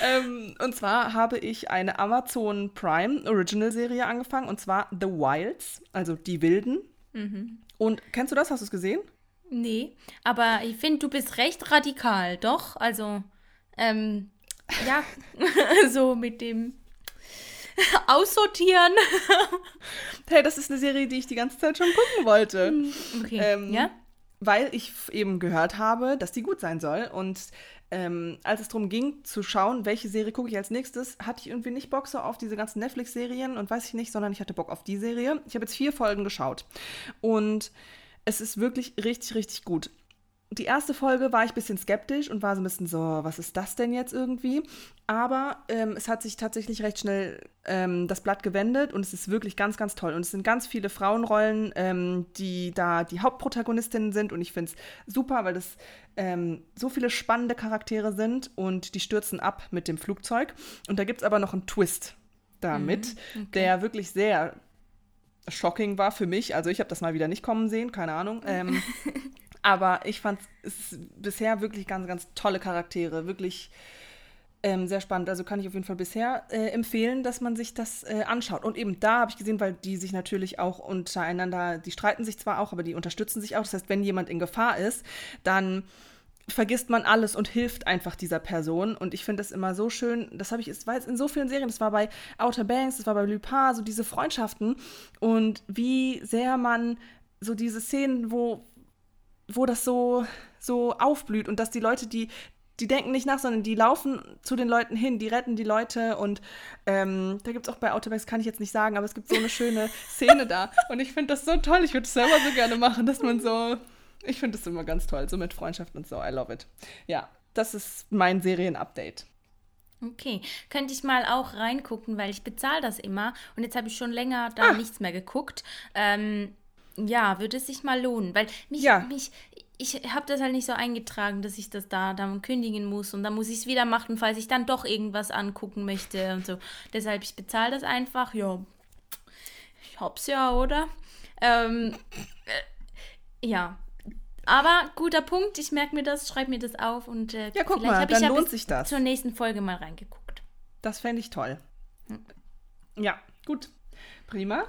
Ähm, und zwar habe ich eine Amazon Prime Original Serie angefangen und zwar The Wilds, also die Wilden. Mhm. Und kennst du das? Hast du es gesehen? Nee, aber ich finde, du bist recht radikal, doch? Also, ähm, ja, so mit dem Aussortieren. hey, das ist eine Serie, die ich die ganze Zeit schon gucken wollte. Hm, okay. Ähm, ja? Weil ich eben gehört habe, dass die gut sein soll. Und ähm, als es darum ging, zu schauen, welche Serie gucke ich als nächstes, hatte ich irgendwie nicht Bock so auf diese ganzen Netflix-Serien und weiß ich nicht, sondern ich hatte Bock auf die Serie. Ich habe jetzt vier Folgen geschaut. Und es ist wirklich richtig, richtig gut die erste Folge war ich ein bisschen skeptisch und war so ein bisschen so, was ist das denn jetzt irgendwie? Aber ähm, es hat sich tatsächlich recht schnell ähm, das Blatt gewendet und es ist wirklich ganz, ganz toll. Und es sind ganz viele Frauenrollen, ähm, die da die Hauptprotagonistinnen sind und ich finde es super, weil das ähm, so viele spannende Charaktere sind und die stürzen ab mit dem Flugzeug. Und da gibt es aber noch einen Twist damit, mhm, okay. der wirklich sehr shocking war für mich. Also ich habe das mal wieder nicht kommen sehen, keine Ahnung. Aber ich fand es bisher wirklich ganz, ganz tolle Charaktere. Wirklich ähm, sehr spannend. Also kann ich auf jeden Fall bisher äh, empfehlen, dass man sich das äh, anschaut. Und eben da habe ich gesehen, weil die sich natürlich auch untereinander, die streiten sich zwar auch, aber die unterstützen sich auch. Das heißt, wenn jemand in Gefahr ist, dann vergisst man alles und hilft einfach dieser Person. Und ich finde das immer so schön. Das habe ich, es war jetzt in so vielen Serien, das war bei Outer Banks, das war bei Lupin, so diese Freundschaften und wie sehr man so diese Szenen, wo, wo das so, so aufblüht und dass die Leute, die, die denken nicht nach, sondern die laufen zu den Leuten hin, die retten die Leute und ähm, da gibt es auch bei Autobacks, kann ich jetzt nicht sagen, aber es gibt so eine schöne Szene da und ich finde das so toll, ich würde es selber so gerne machen, dass man so, ich finde das immer ganz toll, so mit Freundschaften und so, I love it. Ja, das ist mein Serien-Update. Okay, könnte ich mal auch reingucken, weil ich bezahle das immer und jetzt habe ich schon länger da ah. nichts mehr geguckt. Ähm, ja, würde es sich mal lohnen, weil mich, ja. mich ich habe das halt nicht so eingetragen, dass ich das da dann kündigen muss und dann muss ich es wieder machen, falls ich dann doch irgendwas angucken möchte und so. Deshalb, ich bezahle das einfach, ja, ich hab's ja, oder? Ähm, äh, ja, aber guter Punkt, ich merke mir das, schreibe mir das auf und äh, ja, guck mal, dann ich ja lohnt sich das. zur nächsten Folge mal reingeguckt. Das fände ich toll. Hm. Ja, gut. Prima.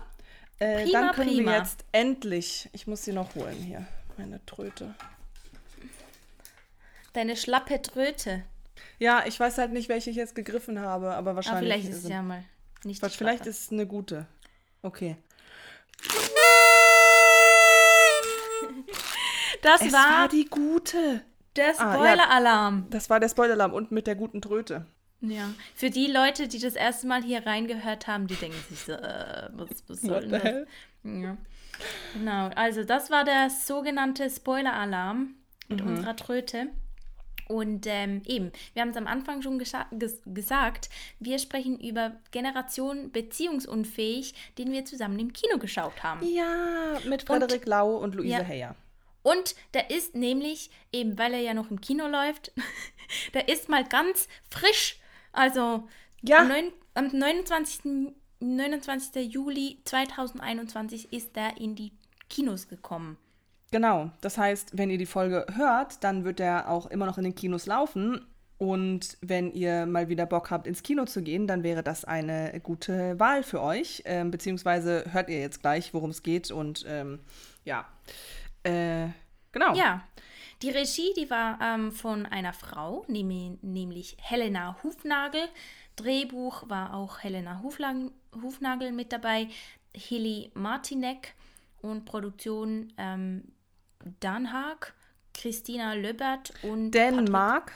Äh, prima, dann können prima. wir jetzt endlich, ich muss sie noch holen hier, meine Tröte. Deine schlappe Tröte. Ja, ich weiß halt nicht, welche ich jetzt gegriffen habe, aber wahrscheinlich. Aber vielleicht ist es ja mal nicht was, Vielleicht ist es eine gute. Okay. Das es war, war die gute. Der Spoiler-Alarm. Ah, ja, das war der Spoiler-Alarm und mit der guten Tröte. Ja, für die Leute, die das erste Mal hier reingehört haben, die denken sich so, äh, was, was soll denn das? Ja. Genau, also das war der sogenannte Spoiler-Alarm mit mhm. unserer Tröte. Und ähm, eben, wir haben es am Anfang schon ges gesagt, wir sprechen über Generation Beziehungsunfähig, den wir zusammen im Kino geschaut haben. Ja, mit Frederik und, Lau und Luise ja, Heyer. Und der ist nämlich, eben weil er ja noch im Kino läuft, der ist mal ganz frisch also ja. am, 9, am 29. 29. Juli 2021 ist er in die Kinos gekommen. Genau, das heißt, wenn ihr die Folge hört, dann wird er auch immer noch in den Kinos laufen. Und wenn ihr mal wieder Bock habt, ins Kino zu gehen, dann wäre das eine gute Wahl für euch. Ähm, beziehungsweise hört ihr jetzt gleich, worum es geht. Und ähm, ja, äh, genau. Ja, die Regie, die war ähm, von einer Frau, nämlich Helena Hufnagel. Drehbuch war auch Helena Hufnagel mit dabei, Hilly Martinek und Produktion ähm, Dan Haag, Christina Löbert und Dänemark.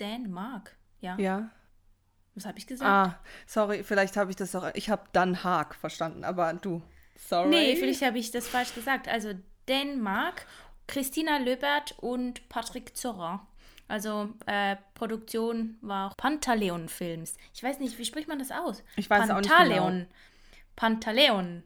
Dänemark, ja. Ja. Was habe ich gesagt? Ah, sorry, vielleicht habe ich das doch. Ich habe Dan Haag verstanden, aber du. Sorry. Nee, vielleicht habe ich das falsch gesagt. Also Dänemark Christina Löbert und Patrick Zorra. Also äh, Produktion war auch Pantaleon Films. Ich weiß nicht, wie spricht man das aus? Ich weiß Pantaleon. auch nicht genau. Pantaleon.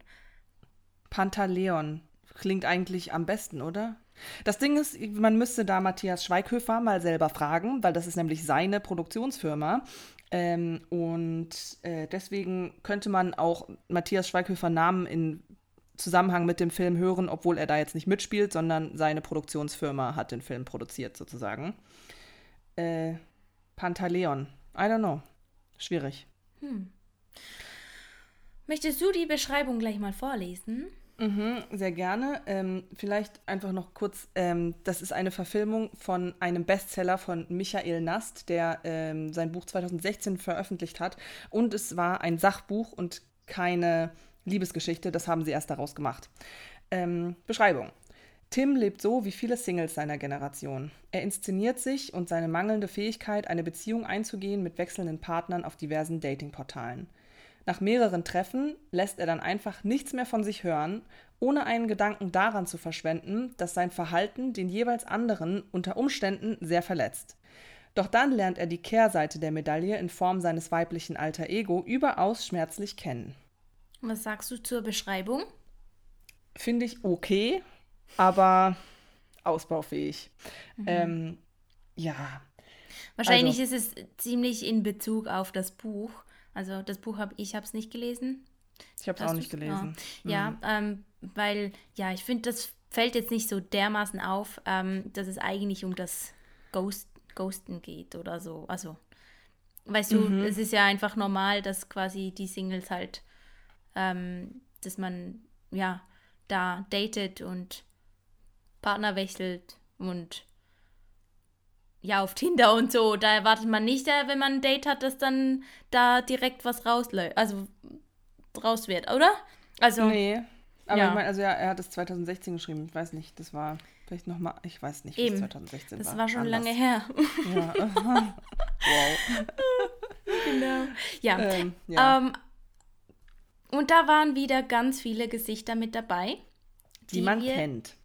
Pantaleon. Klingt eigentlich am besten, oder? Das Ding ist, man müsste da Matthias Schweighöfer mal selber fragen, weil das ist nämlich seine Produktionsfirma. Ähm, und äh, deswegen könnte man auch Matthias Schweighöfer Namen in Zusammenhang mit dem Film hören, obwohl er da jetzt nicht mitspielt, sondern seine Produktionsfirma hat den Film produziert sozusagen. äh, Pantaleon. I don't know. Schwierig. Hm. Möchtest du die Beschreibung gleich mal vorlesen? Mhm, sehr gerne. Ähm, vielleicht einfach noch kurz, ähm, das ist eine Verfilmung von einem Bestseller von Michael Nast, der ähm, sein Buch 2016 veröffentlicht hat. Und es war ein Sachbuch und keine Liebesgeschichte, das haben sie erst daraus gemacht. Ähm, Beschreibung. Tim lebt so wie viele Singles seiner Generation. Er inszeniert sich und seine mangelnde Fähigkeit, eine Beziehung einzugehen mit wechselnden Partnern auf diversen Datingportalen. Nach mehreren Treffen lässt er dann einfach nichts mehr von sich hören, ohne einen Gedanken daran zu verschwenden, dass sein Verhalten den jeweils anderen unter Umständen sehr verletzt. Doch dann lernt er die Kehrseite der Medaille in Form seines weiblichen Alter Ego überaus schmerzlich kennen. Was sagst du zur Beschreibung? Finde ich okay, aber ausbaufähig. Mhm. Ähm, ja. Wahrscheinlich also, ist es ziemlich in Bezug auf das Buch. Also das Buch habe ich habe es nicht gelesen. Ich habe es auch nicht gelesen. Ja, mhm. ähm, weil ja, ich finde, das fällt jetzt nicht so dermaßen auf, ähm, dass es eigentlich um das Ghost, Ghosten geht oder so. Also, weißt du, mhm. es ist ja einfach normal, dass quasi die Singles halt, ähm, dass man ja da datet und Partner wechselt und ja, auf Tinder und so, da erwartet man nicht, äh, wenn man ein Date hat, dass dann da direkt was rausläuft, also raus wird, oder? Also. Nee. Aber ja. ich meine, also ja, er hat es 2016 geschrieben. Ich weiß nicht, das war vielleicht nochmal, ich weiß nicht, wie es 2016 das war. Das war schon Anders. lange her. Ja. wow. genau. Ja. Ähm, ja. Ähm, und da waren wieder ganz viele Gesichter mit dabei, die, die man kennt.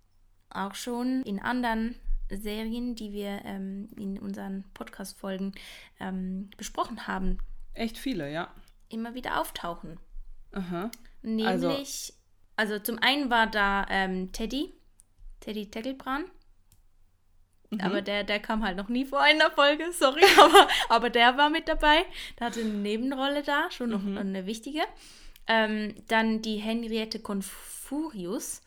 Auch schon in anderen Serien, die wir ähm, in unseren Podcast-Folgen ähm, besprochen haben. Echt viele, ja. Immer wieder auftauchen. Aha. Nämlich, also, also zum einen war da ähm, Teddy, Teddy Teckelbran. Mhm. Aber der, der kam halt noch nie vor in der Folge, sorry, aber, aber der war mit dabei. Der hatte eine Nebenrolle da, schon noch mhm. eine wichtige. Ähm, dann die Henriette Confurius,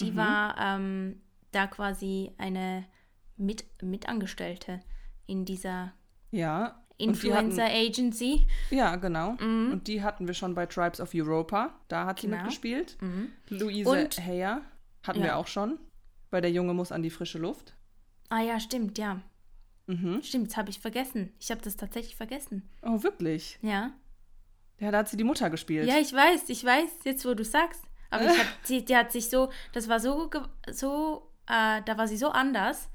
die mhm. war ähm, da quasi eine mit, Mitangestellte in dieser ja, Influencer hatten, Agency. Ja, genau. Mhm. Und die hatten wir schon bei Tribes of Europa. Da hat genau. sie mitgespielt. Mhm. Luise Und, Heyer hatten ja. wir auch schon. Bei Der Junge muss an die frische Luft. Ah ja, stimmt, ja. Mhm. Stimmt, das habe ich vergessen. Ich habe das tatsächlich vergessen. Oh, wirklich? Ja. Ja, da hat sie die Mutter gespielt. Ja, ich weiß, ich weiß, jetzt wo du sagst. Aber ich hab, sie, die hat sich so, das war so, so, äh, da war sie so anders.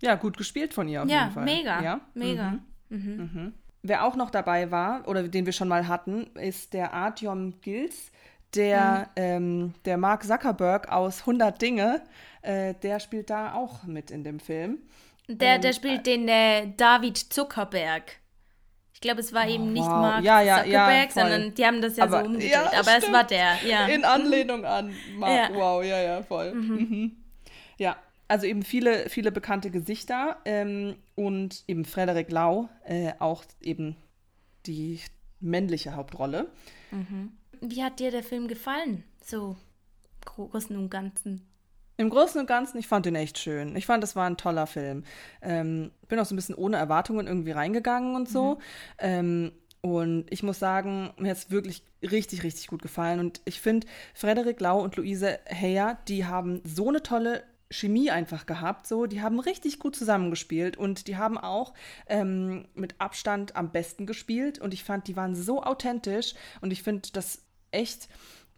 Ja, gut gespielt von ihr auf ja, jeden Fall. Mega, ja, mega. Mhm. Mhm. Mhm. Wer auch noch dabei war, oder den wir schon mal hatten, ist der Artyom Gils, der, mhm. ähm, der Mark Zuckerberg aus 100 Dinge, äh, der spielt da auch mit in dem Film. Der, ähm, der spielt den äh, David Zuckerberg. Ich glaube, es war oh, eben nicht wow. Mark ja, ja, Zuckerberg, ja, sondern die haben das ja aber, so umgedreht. Ja, aber stimmt. es war der, ja. In Anlehnung an Mark. Wow, ja, ja, voll. Mhm. Mhm. Ja, also eben viele, viele bekannte Gesichter ähm, und eben Frederik Lau, äh, auch eben die männliche Hauptrolle. Mhm. Wie hat dir der Film gefallen? So Großen und Ganzen. Im Großen und Ganzen, ich fand den echt schön. Ich fand, das war ein toller Film. Ähm, bin auch so ein bisschen ohne Erwartungen irgendwie reingegangen und so. Mhm. Ähm, und ich muss sagen, mir hat es wirklich richtig, richtig gut gefallen. Und ich finde, Frederik Lau und Luise Heyer, die haben so eine tolle Chemie einfach gehabt. So, die haben richtig gut zusammengespielt und die haben auch ähm, mit Abstand am besten gespielt. Und ich fand, die waren so authentisch und ich finde das echt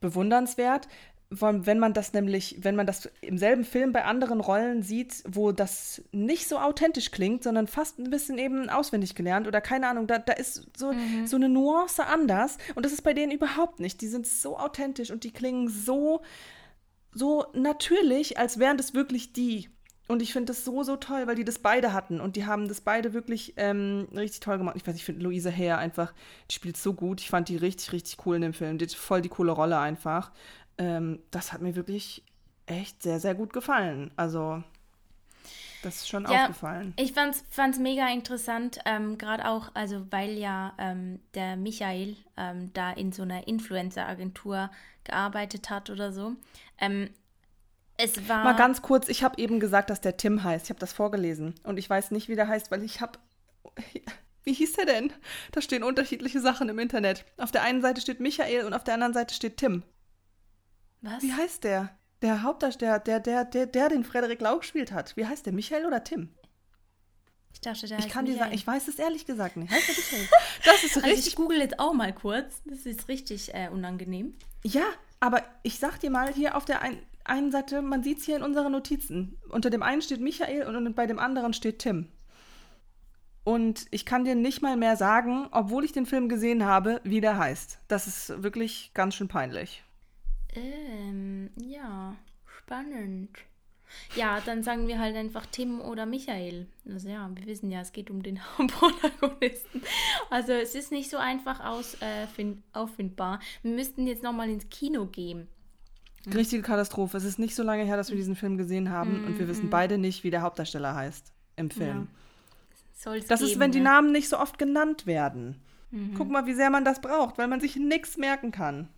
bewundernswert. Wenn man das nämlich, wenn man das im selben Film bei anderen Rollen sieht, wo das nicht so authentisch klingt, sondern fast ein bisschen eben auswendig gelernt oder keine Ahnung, da, da ist so, mhm. so eine Nuance anders und das ist bei denen überhaupt nicht. Die sind so authentisch und die klingen so, so natürlich, als wären das wirklich die. Und ich finde das so, so toll, weil die das beide hatten. Und die haben das beide wirklich ähm, richtig toll gemacht. Ich weiß, ich finde Luise Hare einfach, die spielt so gut. Ich fand die richtig, richtig cool in dem Film. Die hat voll die coole Rolle einfach. Ähm, das hat mir wirklich echt sehr, sehr gut gefallen. Also, das ist schon ja, aufgefallen. Ich fand es mega interessant, ähm, gerade auch, also weil ja ähm, der Michael ähm, da in so einer Influencer-Agentur gearbeitet hat oder so. Ähm, Es war. Mal ganz kurz, ich habe eben gesagt, dass der Tim heißt. Ich habe das vorgelesen. Und ich weiß nicht, wie der heißt, weil ich habe. Wie hieß der denn? Da stehen unterschiedliche Sachen im Internet. Auf der einen Seite steht Michael und auf der anderen Seite steht Tim. Was? Wie heißt der? Der Hauptdarsteller, der, der, der, der den Frederik Lau gespielt hat. Wie heißt der? Michael oder Tim? Ich dachte, der ich heißt kann dir Michael. sagen, ich weiß es ehrlich gesagt nicht. Heißt der Michael? Das ist Also richtig. ich google jetzt auch mal kurz. Das ist richtig äh, unangenehm. Ja, aber ich sag dir mal, hier auf der ein, einen Seite, man sieht es hier in unseren Notizen. Unter dem einen steht Michael und bei dem anderen steht Tim. Und ich kann dir nicht mal mehr sagen, obwohl ich den Film gesehen habe, wie der heißt. Das ist wirklich ganz schön peinlich. Ähm, ja, spannend. Ja, dann sagen wir halt einfach Tim oder Michael. Also ja, wir wissen ja, es geht um den Hauptprotagonisten. Also es ist nicht so einfach aus, äh, find, auffindbar. Wir müssten jetzt nochmal ins Kino gehen. Richtige Katastrophe. Es ist nicht so lange her, dass wir diesen Film gesehen haben und wir wissen beide nicht, wie der Hauptdarsteller heißt im Film. Soll's Das ist, geben, wenn die ne? Namen nicht so oft genannt werden. Guck mal, wie sehr man das braucht, weil man sich nichts merken kann.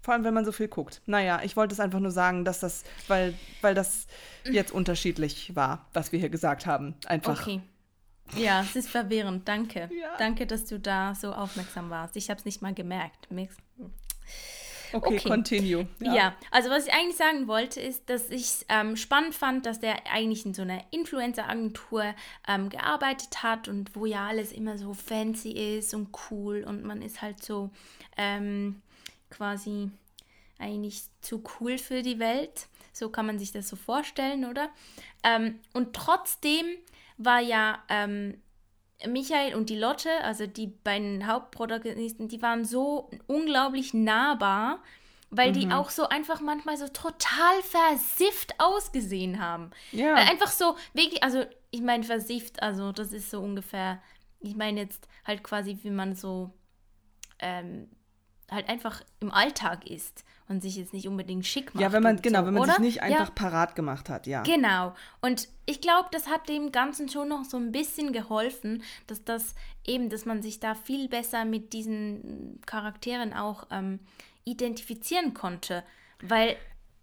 Vor allem, wenn man so viel guckt. Naja, ich wollte es einfach nur sagen, dass das, weil, weil das jetzt unterschiedlich war, was wir hier gesagt haben. Einfach. Okay. Ja, es ist verwirrend. Danke. Ja. Danke, dass du da so aufmerksam warst. Ich habe es nicht mal gemerkt. Mix. Okay, Okay. continue. Ja. also was ich eigentlich sagen wollte, ist, dass ich es ähm, spannend fand, dass der eigentlich in so einer Influencer-Agentur ähm, gearbeitet hat und wo ja alles immer so fancy ist und cool und man ist halt so ähm, quasi eigentlich zu cool für die Welt. So kann man sich das so vorstellen, oder? Ähm, und trotzdem war ja ähm, Michael und die Lotte, also die beiden Hauptprotagonisten, die waren so unglaublich nahbar, weil die auch so einfach manchmal so total versifft ausgesehen haben. Ja. Weil einfach so, wirklich, also ich meine versifft, also das ist so ungefähr, ich meine jetzt halt quasi, wie man so ähm, halt einfach im Alltag ist und sich jetzt nicht unbedingt schick macht. Ja, wenn man, genau, so, wenn man oder? sich nicht einfach ja. parat gemacht hat, ja. Genau. Und ich glaube, das hat dem Ganzen schon noch so ein bisschen geholfen, dass das eben, dass man sich da viel besser mit diesen Charakteren auch ähm, identifizieren konnte. Weil,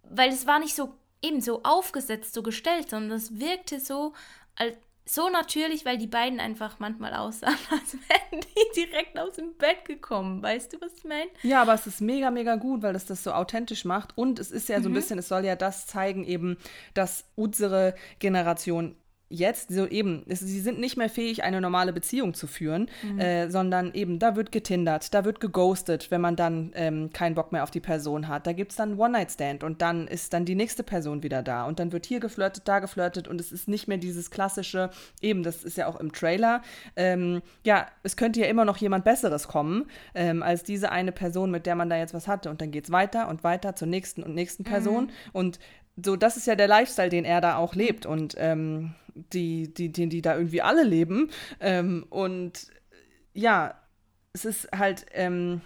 weil es war nicht so eben so aufgesetzt, so gestellt, sondern es wirkte so, als, so natürlich, weil die beiden einfach manchmal aussahen, als wären die direkt aus dem Bett gekommen. Weißt du, was ich meine? Ja, aber es ist mega, mega gut, weil es das so authentisch macht. Und es ist ja Mhm. so ein bisschen, es soll ja das zeigen, eben, dass unsere Generation jetzt so eben, es, sie sind nicht mehr fähig, eine normale Beziehung zu führen, Mhm. äh, sondern eben, da wird getindert, da wird geghostet, wenn man dann ähm, keinen Bock mehr auf die Person hat. Da gibt es dann One-Night-Stand und dann ist dann die nächste Person wieder da und dann wird hier geflirtet, da geflirtet und es ist nicht mehr dieses klassische, eben, das ist ja auch im Trailer, ähm, ja, es könnte ja immer noch jemand Besseres kommen, ähm, als diese eine Person, mit der man da jetzt was hatte und dann geht es weiter und weiter zur nächsten und nächsten Person und so, das ist ja der Lifestyle, den er da auch lebt und ähm, die, die, den die da irgendwie alle leben. Ähm, und ja, es ist halt ähm,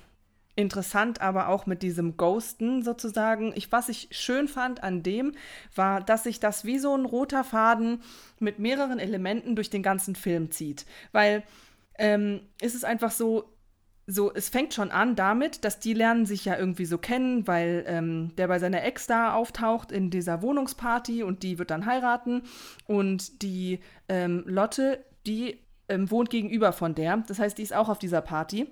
interessant, aber auch mit diesem Ghosten sozusagen. Ich, was ich schön fand an dem, war, dass sich das wie so ein roter Faden mit mehreren Elementen durch den ganzen Film zieht. Weil ähm, es ist einfach so, so, es fängt schon an damit, dass die lernen sich ja irgendwie so kennen, weil ähm, der bei seiner Ex da auftaucht in dieser Wohnungsparty und die wird dann heiraten und die ähm, Lotte, die ähm, wohnt gegenüber von der, das heißt, die ist auch auf dieser Party.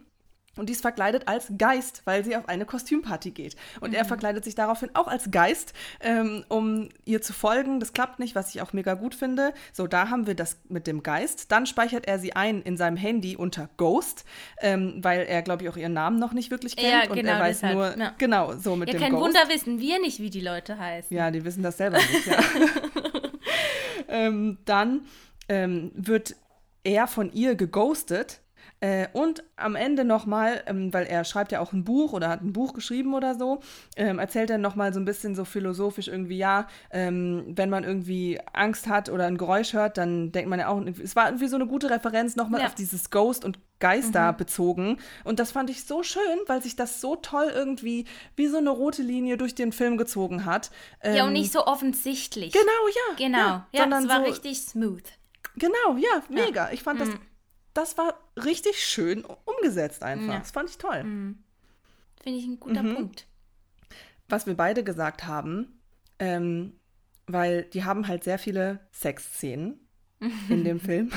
Und die ist verkleidet als Geist, weil sie auf eine Kostümparty geht. Und er verkleidet sich daraufhin auch als Geist, ähm, um ihr zu folgen. Das klappt nicht, was ich auch mega gut finde. So, da haben wir das mit dem Geist. Dann speichert er sie ein in seinem Handy unter Ghost, ähm, weil er, glaube ich, auch ihren Namen noch nicht wirklich kennt. Ja, und genau, er weiß deshalb, nur, ja. genau, so mit Ja, dem kein Ghost. Wunder wissen wir nicht, wie die Leute heißen. Ja, die wissen das selber nicht. Ja. ähm, dann ähm, wird er von ihr geghostet. Äh, und am Ende nochmal, ähm, weil er schreibt ja auch ein Buch oder hat ein Buch geschrieben oder so, ähm, erzählt er nochmal so ein bisschen so philosophisch irgendwie, ja, ähm, wenn man irgendwie Angst hat oder ein Geräusch hört, dann denkt man ja auch, es war irgendwie so eine gute Referenz nochmal Ja. auf dieses Ghost und Geister bezogen. Und das fand ich so schön, weil sich das so toll irgendwie wie so eine rote Linie durch den Film gezogen hat. Ja, und Ähm, nicht so offensichtlich. Genau, ja. Genau. Ja, Ja, sondern es war so, richtig smooth. Genau, ja, mega. Ich fand das, Mhm. Das war richtig schön umgesetzt einfach. Ja. Das fand ich toll. Finde ich ein guter Mhm. Punkt. Was wir beide gesagt haben, ähm, weil die haben halt sehr viele Sexszenen in dem Film.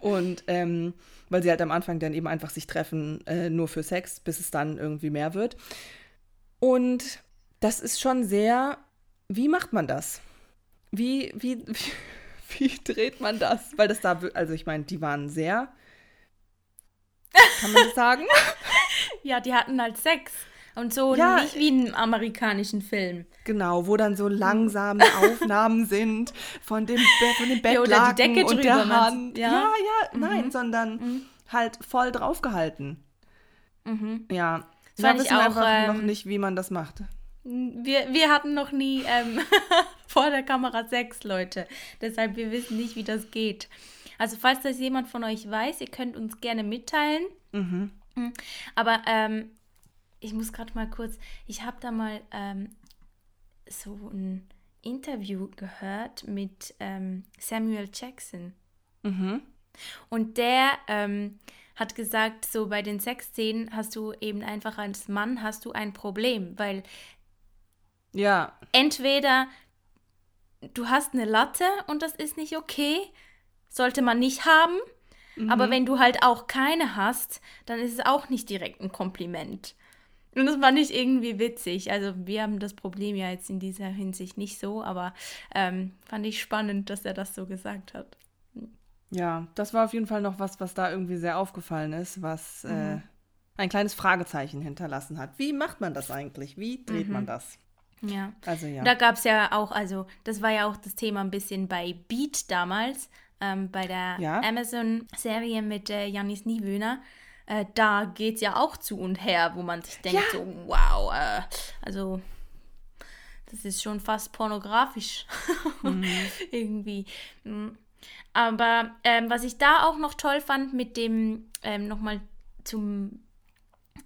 Und ähm, weil sie halt am Anfang dann eben einfach sich treffen, äh, nur für Sex, bis es dann irgendwie mehr wird. Und das ist schon sehr, wie macht man das? Wie, wie, wie, wie dreht man das? Weil das da, also ich meine, die waren sehr, kann man das sagen? ja, die hatten halt Sex. Und so ja, nicht wie in einem amerikanischen Film. Genau, wo dann so langsame Aufnahmen sind von dem, von dem Bettlaken ja, oder die Decke und der Hand. Ja, ja, ja mhm. nein, sondern mhm. halt voll draufgehalten. Mhm. Ja, das wir wissen auch, einfach ähm, noch nicht, wie man das macht. Wir, wir hatten noch nie ähm, vor der Kamera Sex, Leute. Deshalb, wir wissen nicht, wie das geht. Also, falls das jemand von euch weiß, ihr könnt uns gerne mitteilen. Mhm. mhm. Aber ähm, ich muss gerade mal kurz, ich habe da mal ähm, so ein Interview gehört mit ähm, Samuel Jackson. Mhm. Und der ähm, hat gesagt, so bei den Sexszenen hast du eben einfach als Mann hast du ein Problem, weil ja. entweder du hast eine Latte und das ist nicht okay, sollte man nicht haben, mhm. aber wenn du halt auch keine hast, dann ist es auch nicht direkt ein Kompliment. Und das fand ich irgendwie witzig. Also wir haben das Problem ja jetzt in dieser Hinsicht nicht so, aber ähm, fand ich spannend, dass er das so gesagt hat. Ja, das war auf jeden Fall noch was, was da irgendwie sehr aufgefallen ist, was äh, mhm. äh, ein kleines Fragezeichen hinterlassen hat. Wie macht man das eigentlich? Wie dreht mhm. man das? Ja. Also ja. Da gab es ja auch, also das war ja auch das Thema ein bisschen bei Beat damals, ähm, bei der ja. Amazon-Serie mit äh, Janis Niewöhner äh, da geht es ja auch zu und her, wo man sich denkt, ja. so, wow, äh, also das ist schon fast pornografisch mhm. irgendwie. Mhm. Aber ähm, was ich da auch noch toll fand mit dem, ähm, nochmal zum,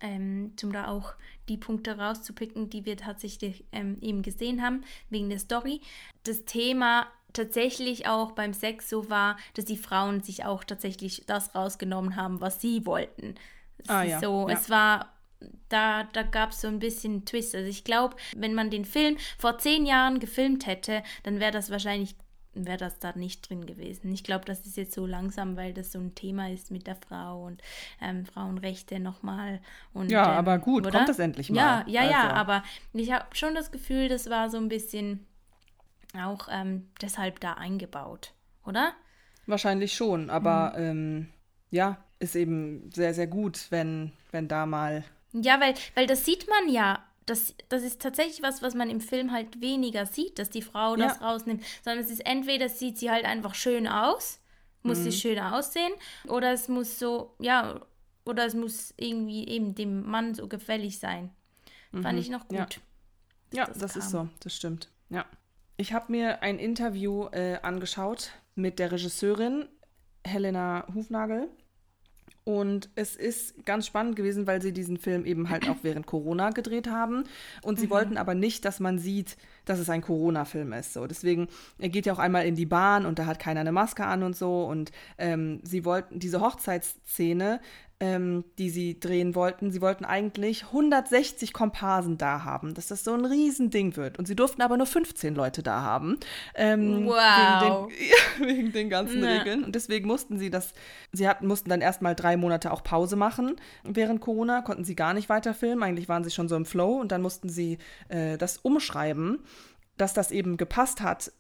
ähm, zum da auch die Punkte rauszupicken, die wir tatsächlich ähm, eben gesehen haben, wegen der Story. Das Thema tatsächlich auch beim Sex so war, dass die Frauen sich auch tatsächlich das rausgenommen haben, was sie wollten. Es ah, ja. So, ja. es war da, da gab es so ein bisschen Twist. Also ich glaube, wenn man den Film vor zehn Jahren gefilmt hätte, dann wäre das wahrscheinlich, wäre das da nicht drin gewesen. Ich glaube, das ist jetzt so langsam, weil das so ein Thema ist mit der Frau und ähm, Frauenrechte nochmal. Und, ja, ähm, aber gut, oder? kommt das endlich mal. Ja, ja, also. ja, aber ich habe schon das Gefühl, das war so ein bisschen auch ähm, deshalb da eingebaut, oder? Wahrscheinlich schon, aber mhm. ähm, ja, ist eben sehr, sehr gut, wenn, wenn da mal. Ja, weil, weil das sieht man ja. Das, das ist tatsächlich was, was man im Film halt weniger sieht, dass die Frau das ja. rausnimmt. Sondern es ist entweder sieht sie halt einfach schön aus, muss mhm. sie schön aussehen, oder es muss so, ja, oder es muss irgendwie eben dem Mann so gefällig sein. Mhm. Fand ich noch gut. Ja, ja das, das ist so, das stimmt. Ja. Ich habe mir ein Interview äh, angeschaut mit der Regisseurin Helena Hufnagel. Und es ist ganz spannend gewesen, weil sie diesen Film eben halt auch während Corona gedreht haben. Und sie mhm. wollten aber nicht, dass man sieht, dass es ein Corona-Film ist. So, deswegen, er geht ja auch einmal in die Bahn und da hat keiner eine Maske an und so. Und ähm, sie wollten diese Hochzeitsszene ähm, die sie drehen wollten. Sie wollten eigentlich 160 Komparsen da haben, dass das so ein Riesending wird. Und sie durften aber nur 15 Leute da haben. Ähm, wow. Wegen den, wegen den ganzen ne. Regeln. Und deswegen mussten sie das, sie hatten, mussten dann erstmal drei Monate auch Pause machen. Während Corona konnten sie gar nicht weiter filmen. Eigentlich waren sie schon so im Flow und dann mussten sie äh, das umschreiben dass das eben gepasst hat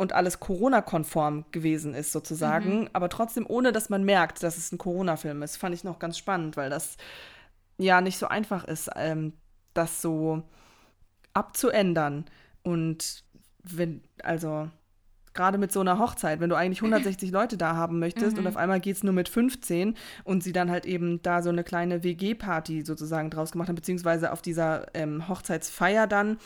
und alles Corona-konform gewesen ist, sozusagen, mhm. aber trotzdem ohne, dass man merkt, dass es ein Corona-Film ist, fand ich noch ganz spannend, weil das ja nicht so einfach ist, ähm, das so abzuändern. Und wenn, also gerade mit so einer Hochzeit, wenn du eigentlich 160 Leute da haben möchtest mhm. und auf einmal geht es nur mit 15 und sie dann halt eben da so eine kleine WG-Party sozusagen draus gemacht haben, beziehungsweise auf dieser ähm, Hochzeitsfeier dann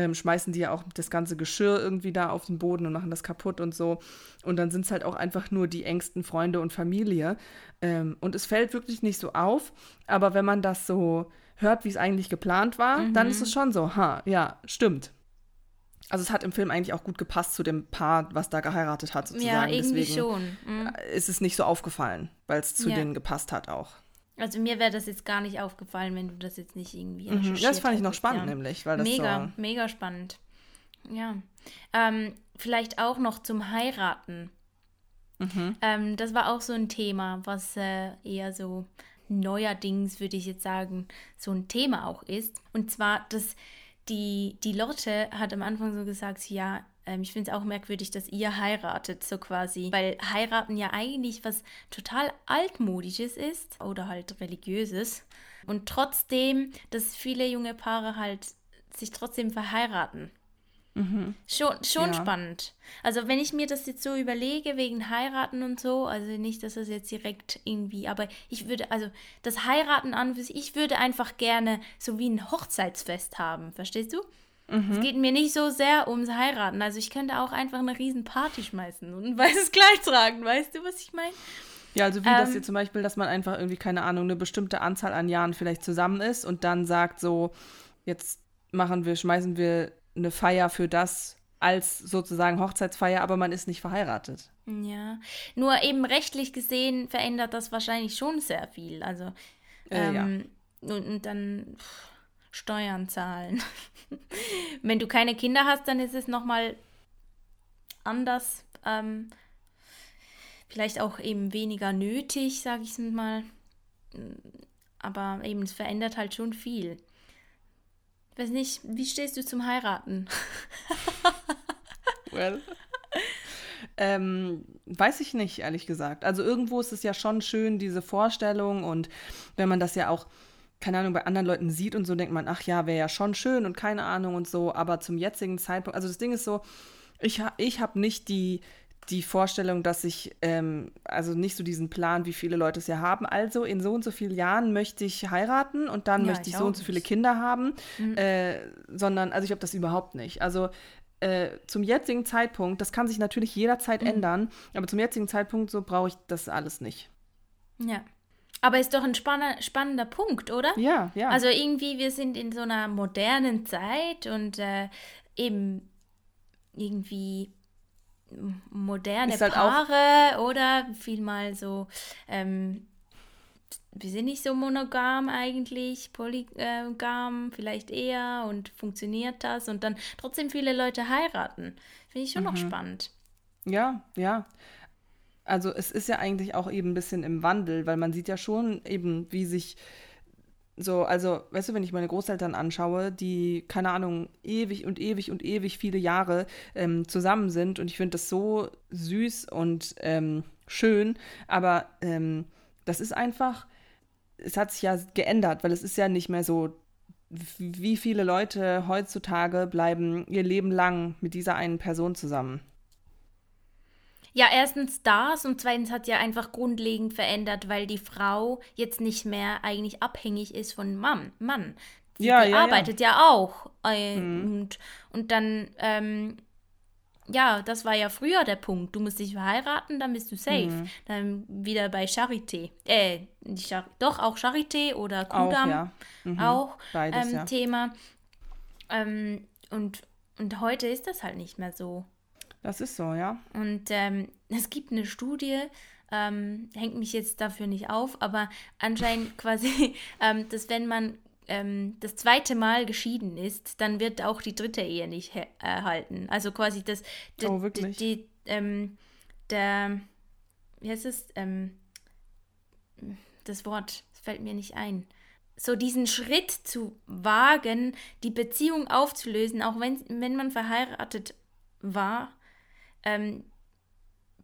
ähm, schmeißen die ja auch das ganze Geschirr irgendwie da auf den Boden und machen das kaputt und so. Und dann sind es halt auch einfach nur die engsten Freunde und Familie. Ähm, und es fällt wirklich nicht so auf, aber wenn man das so hört, wie es eigentlich geplant war, mhm. dann ist es schon so, ha, ja, stimmt. Also es hat im Film eigentlich auch gut gepasst zu dem Paar, was da geheiratet hat, sozusagen. Ja, irgendwie Deswegen schon. Mhm. ist es nicht so aufgefallen, weil es zu ja. denen gepasst hat auch. Also mir wäre das jetzt gar nicht aufgefallen, wenn du das jetzt nicht irgendwie mhm, Das fand ich noch spannend, ja. nämlich. Weil das mega, so mega spannend. Ja. Ähm, vielleicht auch noch zum Heiraten. Mhm. Ähm, das war auch so ein Thema, was äh, eher so neuerdings, würde ich jetzt sagen, so ein Thema auch ist. Und zwar, dass die, die Lotte hat am Anfang so gesagt, ja, ähm, ich finde es auch merkwürdig, dass ihr heiratet, so quasi. Weil heiraten ja eigentlich was total altmodisches ist oder halt religiöses. Und trotzdem, dass viele junge Paare halt sich trotzdem verheiraten. Mhm. Schon, schon ja. spannend. Also wenn ich mir das jetzt so überlege, wegen Heiraten und so, also nicht, dass das jetzt direkt irgendwie, aber ich würde, also das Heiraten an ich würde einfach gerne so wie ein Hochzeitsfest haben, verstehst du? Mhm. Es geht mir nicht so sehr ums Heiraten. Also ich könnte auch einfach eine riesen Party schmeißen und ein weißes Kleid tragen, weißt du, was ich meine? Ja, also wie ähm, das hier zum Beispiel, dass man einfach irgendwie, keine Ahnung, eine bestimmte Anzahl an Jahren vielleicht zusammen ist und dann sagt so, jetzt machen wir, schmeißen wir eine Feier für das als sozusagen Hochzeitsfeier, aber man ist nicht verheiratet. Ja, nur eben rechtlich gesehen verändert das wahrscheinlich schon sehr viel. Also äh, ähm, ja. und, und, dann pff, Steuern zahlen. Wenn du keine Kinder hast, dann ist es nochmal anders. Ähm, vielleicht auch eben weniger nötig, sage ich mal. Aber eben, es verändert halt schon viel weiß nicht, wie stehst du zum Heiraten? well. Ähm, weiß ich nicht, ehrlich gesagt. Also irgendwo ist es ja schon schön, diese Vorstellung und wenn man das ja auch, keine Ahnung, bei anderen Leuten sieht und so, denkt man, ach ja, wäre ja schon schön und keine Ahnung und so, aber zum jetzigen Zeitpunkt, also das Ding ist so, ich, ich habe nicht die, die Vorstellung, dass ich, ähm, also nicht so diesen Plan, wie viele Leute es ja haben. Also in so und so vielen Jahren möchte ich heiraten und dann ja, möchte ich, ich so und so viele Kinder haben, mhm. äh, sondern, also ich habe das überhaupt nicht. Also äh, zum jetzigen Zeitpunkt, das kann sich natürlich jederzeit mhm. ändern, aber zum jetzigen Zeitpunkt so brauche ich das alles nicht. Ja. Aber ist doch ein spanner, spannender Punkt, oder? Ja, ja. Also irgendwie, wir sind in so einer modernen Zeit und äh, eben irgendwie moderne halt Paare oder vielmal so, ähm, wir sind nicht so monogam eigentlich, polygam vielleicht eher und funktioniert das und dann trotzdem viele Leute heiraten. Finde ich schon mhm. noch spannend. Ja, ja. Also es ist ja eigentlich auch eben ein bisschen im Wandel, weil man sieht ja schon eben, wie sich so, also, weißt du, wenn ich meine Großeltern anschaue, die, keine Ahnung, ewig und ewig und ewig viele Jahre ähm, zusammen sind und ich finde das so süß und ähm, schön, aber ähm, das ist einfach, es hat sich ja geändert, weil es ist ja nicht mehr so, wie viele Leute heutzutage bleiben ihr Leben lang mit dieser einen Person zusammen. Ja, erstens das und zweitens hat ja einfach grundlegend verändert, weil die Frau jetzt nicht mehr eigentlich abhängig ist von Mann. Mann. Die, ja, ja, arbeitet ja, ja auch. Äh, mhm. und, und dann, ähm, ja, das war ja früher der Punkt. Du musst dich verheiraten, dann bist du safe. Mhm. Dann wieder bei Charité. Äh, Char doch auch Charité oder Kudam. Auch, ja. mhm. auch Beides, ähm. Thema. Ähm, und, und heute ist das halt nicht mehr so. Das ist so, ja. Und ähm, es gibt eine Studie, ähm, hängt mich jetzt dafür nicht auf, aber anscheinend quasi, ähm, dass wenn man ähm, das zweite Mal geschieden ist, dann wird auch die dritte Ehe nicht erhalten. Also quasi das, die, oh, wirklich? Die, die, ähm, der, wie heißt es, ähm, das Wort, das fällt mir nicht ein so diesen Schritt zu wagen, die Beziehung aufzulösen, auch wenn, wenn man verheiratet war, ähm,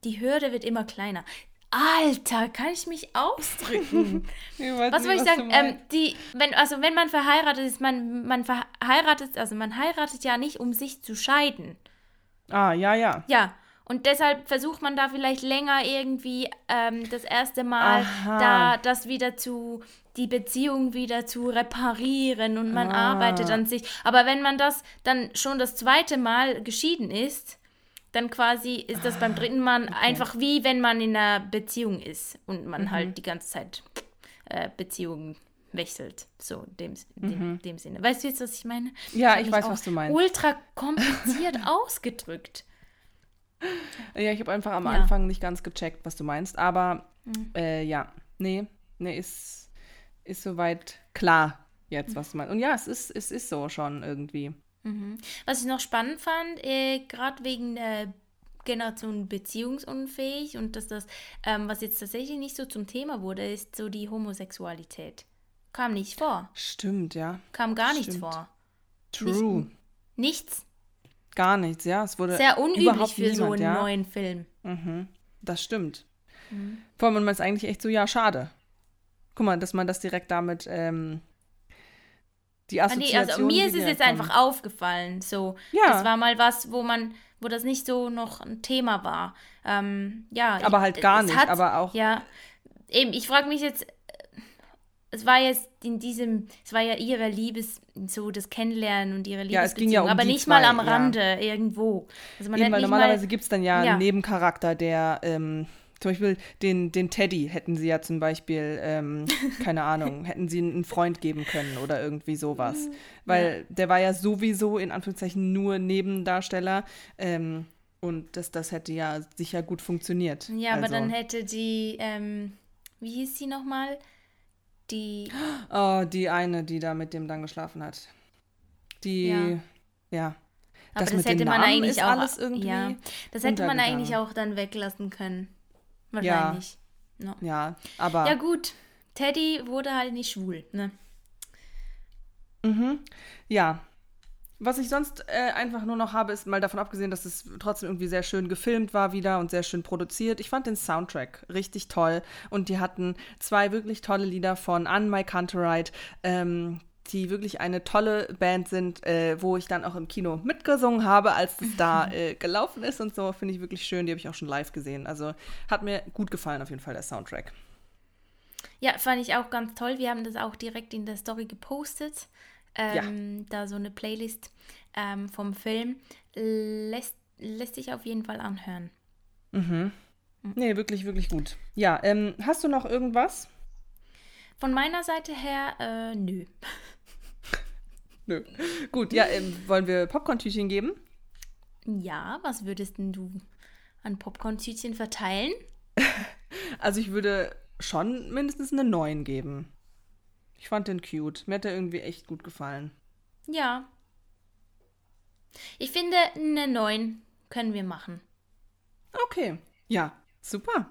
die Hürde wird immer kleiner. Alter, kann ich mich ausdrücken? was soll ich sagen? Ähm, die, wenn, also wenn man verheiratet ist, man, man verheiratet, also man heiratet ja nicht, um sich zu scheiden. Ah, ja, ja. Ja. Und deshalb versucht man da vielleicht länger irgendwie ähm, das erste Mal Aha. da das wieder zu, die Beziehung wieder zu reparieren und man ah. arbeitet an sich. Aber wenn man das dann schon das zweite Mal geschieden ist, dann quasi ist das beim dritten Mal okay. einfach wie wenn man in einer Beziehung ist und man mhm. halt die ganze Zeit äh, Beziehungen wechselt. So in dem, dem, mhm. dem Sinne. Weißt du jetzt, was ich meine? Ja, ich weiß, was du meinst. Ultra kompliziert ausgedrückt. Ja, ich habe einfach am ja. Anfang nicht ganz gecheckt, was du meinst. Aber mhm. äh, ja, nee, nee, ist, ist soweit klar jetzt, was du meinst. Und ja, es ist, es ist so schon irgendwie. Mhm. Was ich noch spannend fand, äh, gerade wegen der Generation beziehungsunfähig und dass das, ähm, was jetzt tatsächlich nicht so zum Thema wurde, ist so die Homosexualität. Kam nicht vor. Stimmt, ja. Kam gar Stimmt. nichts vor. True. Nicht, nichts. Gar nichts, ja. Es wurde Sehr unüblich für niemand, so einen ja. neuen Film. Mhm. Das stimmt. Mhm. Vor allem, man ist eigentlich echt so, ja, schade. Guck mal, dass man das direkt damit, ähm, die Ah, nee, Assoziation. also mir ist es direkt jetzt kommen. einfach aufgefallen. So, Ja. das war mal was, wo man, wo das nicht so noch ein Thema war. Ähm, ja. Aber ich- halt gar nicht, Hat, aber auch- Ja, eben. Ich frage mich jetzt. äh, Es war jetzt in diesem, es war ja ihre Liebes, so das Kennenlernen und ihre Ja, es ging Liebesbeziehung, ja um aber nicht mal zwei, am ja. Rande irgendwo. Also man Eben, weil normalerweise mal, gibt es dann ja, Ja. einen Nebencharakter, der, ähm, zum Beispiel den, den Teddy hätten sie ja zum Beispiel, ähm, keine Ahnung, hätten sie einen Freund geben können oder irgendwie sowas. Weil der war ja sowieso in Anführungszeichen nur Nebendarsteller. Ähm, und das, das hätte ja sicher gut funktioniert. ja, aber also. dann hätte die, ähm, wie hieß sie nochmal? Die, Oh, die eine, die da mit dem dann geschlafen hat. Die, Ja. ja. aber das, den hätte man eigentlich auch, alles irgendwie ja, das hätte man eigentlich auch dann weglassen können. Ja. Wahrscheinlich. Ja. Ja, aber Ja gut, Teddy wurde halt nicht schwul, ne? Mhm. Ja. Was ich sonst äh, einfach nur noch habe, ist mal davon abgesehen, dass es trotzdem irgendwie sehr schön gefilmt war wieder und sehr schön produziert. Ich fand den Soundtrack richtig toll und die hatten zwei wirklich tolle Lieder von Anne My Canterite, ähm, die wirklich eine tolle Band sind, äh, wo ich dann auch im Kino mitgesungen habe, als es da äh, gelaufen ist und so. Finde ich wirklich schön. Die habe ich auch schon live gesehen. Also hat mir gut gefallen auf jeden Fall der Soundtrack. Ja, fand ich auch ganz toll. Wir haben das auch direkt in der Story gepostet. Ähm, Da so eine Playlist ähm, vom Film. Lässt, lässt sich auf jeden Fall anhören. Mhm. Nee, wirklich, wirklich gut. Ja, ähm, hast du noch irgendwas? Von meiner Seite her, äh, nö. Nö. Gut, ja, ähm, wollen wir Popcorn-Tütchen geben? Ja, was würdest denn du an Popcorn-Tütchen verteilen? Also ich würde schon mindestens eine 9 geben. Ich fand den cute. Mir hat er irgendwie echt gut gefallen. Ja. Ich finde, eine 9 können wir machen. Okay. Ja, super.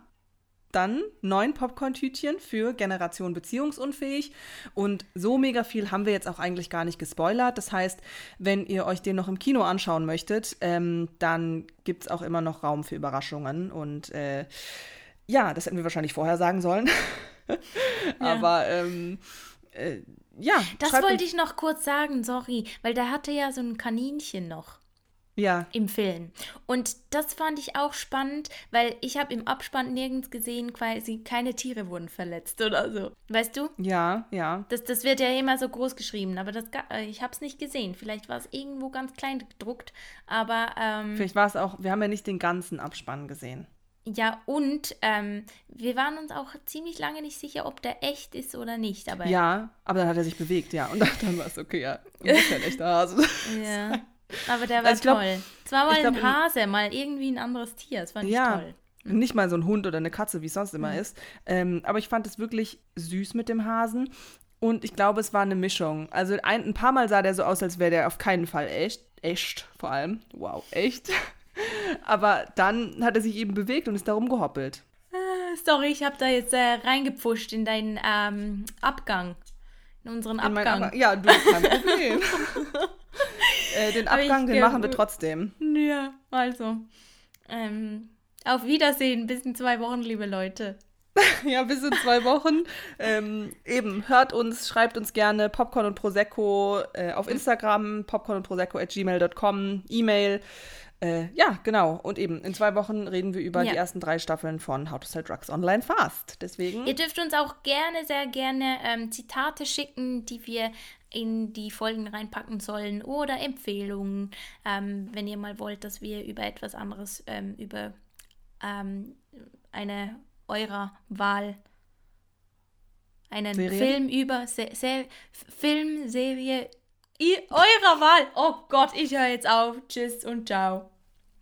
Dann neun Popcorn-Tütchen für Generation Beziehungsunfähig. Und so mega viel haben wir jetzt auch eigentlich gar nicht gespoilert. Das heißt, wenn ihr euch den noch im Kino anschauen möchtet, ähm, dann gibt es auch immer noch Raum für Überraschungen. Und äh, ja, das hätten wir wahrscheinlich vorher sagen sollen. Aber ähm, äh, ja. Das wollte ich noch kurz sagen, sorry, weil der hatte ja so ein Kaninchen noch. Ja, im Film. Und das fand ich auch spannend, weil ich habe im Abspann nirgends gesehen, quasi keine Tiere wurden verletzt oder so. Weißt du? ja, ja. Das, das wird ja immer so groß geschrieben, aber das, äh, ich habe es nicht gesehen. Vielleicht war es irgendwo ganz klein gedruckt, aber ähm, Vielleicht war es auch, wir haben ja nicht den ganzen Abspann gesehen. ja, und ähm, wir waren uns auch ziemlich lange nicht sicher, ob der echt ist oder nicht. Aber Ja, aber dann hat er sich bewegt, ja. Und dann war es okay, ja. Du bist ja ein echter Hase. Ja. Aber der war Also ich glaub- toll. Es war mal ich glaub, ein Hase, mal irgendwie ein anderes Tier. Das fand ich Ja. toll. Nicht mal so ein Hund oder eine Katze, wie es sonst immer ist. Ähm, aber ich fand es wirklich süß mit dem Hasen. Und ich glaube, es war eine Mischung. Also ein, ein paar Mal sah der so aus, als wäre der auf keinen Fall echt. Echt, vor allem. Wow, echt. Aber dann hat er sich eben bewegt und ist da rumgehoppelt. Sorry, ich habe da jetzt äh, reingepfuscht in deinen ähm, Abgang. In unseren In Abgang. Abgang. Ja, du, kein Problem. Äh, den Abgang, den machen wir trotzdem. Ja, also. Ähm, auf Wiedersehen bis in zwei Wochen, liebe Leute. Ja, bis in zwei Wochen. ähm, eben, hört uns, schreibt uns gerne Popcorn und Prosecco äh, auf Instagram, popcorn und Prosecco at gmail.com, E-Mail. Äh, ja, genau. Und eben, in zwei Wochen reden wir über Ja. die ersten drei Staffeln von How to Sell Drugs Online Fast. Deswegen, Ihr dürft uns auch gerne, sehr gerne ähm, Zitate schicken, die wir in die Folgen reinpacken sollen oder Empfehlungen, ähm, wenn ihr mal wollt, dass wir über etwas anderes, ähm, über ähm, eine eurer Wahl, einen Serie? Film über, se se Filmserie eurer Wahl. Oh Gott, ich höre jetzt auf. Tschüss und ciao.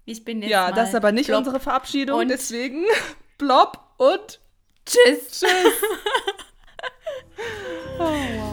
Ich bin jetzt ja, das ist aber nicht unsere Verabschiedung. und- deswegen, blob und Tschüss. tschüss.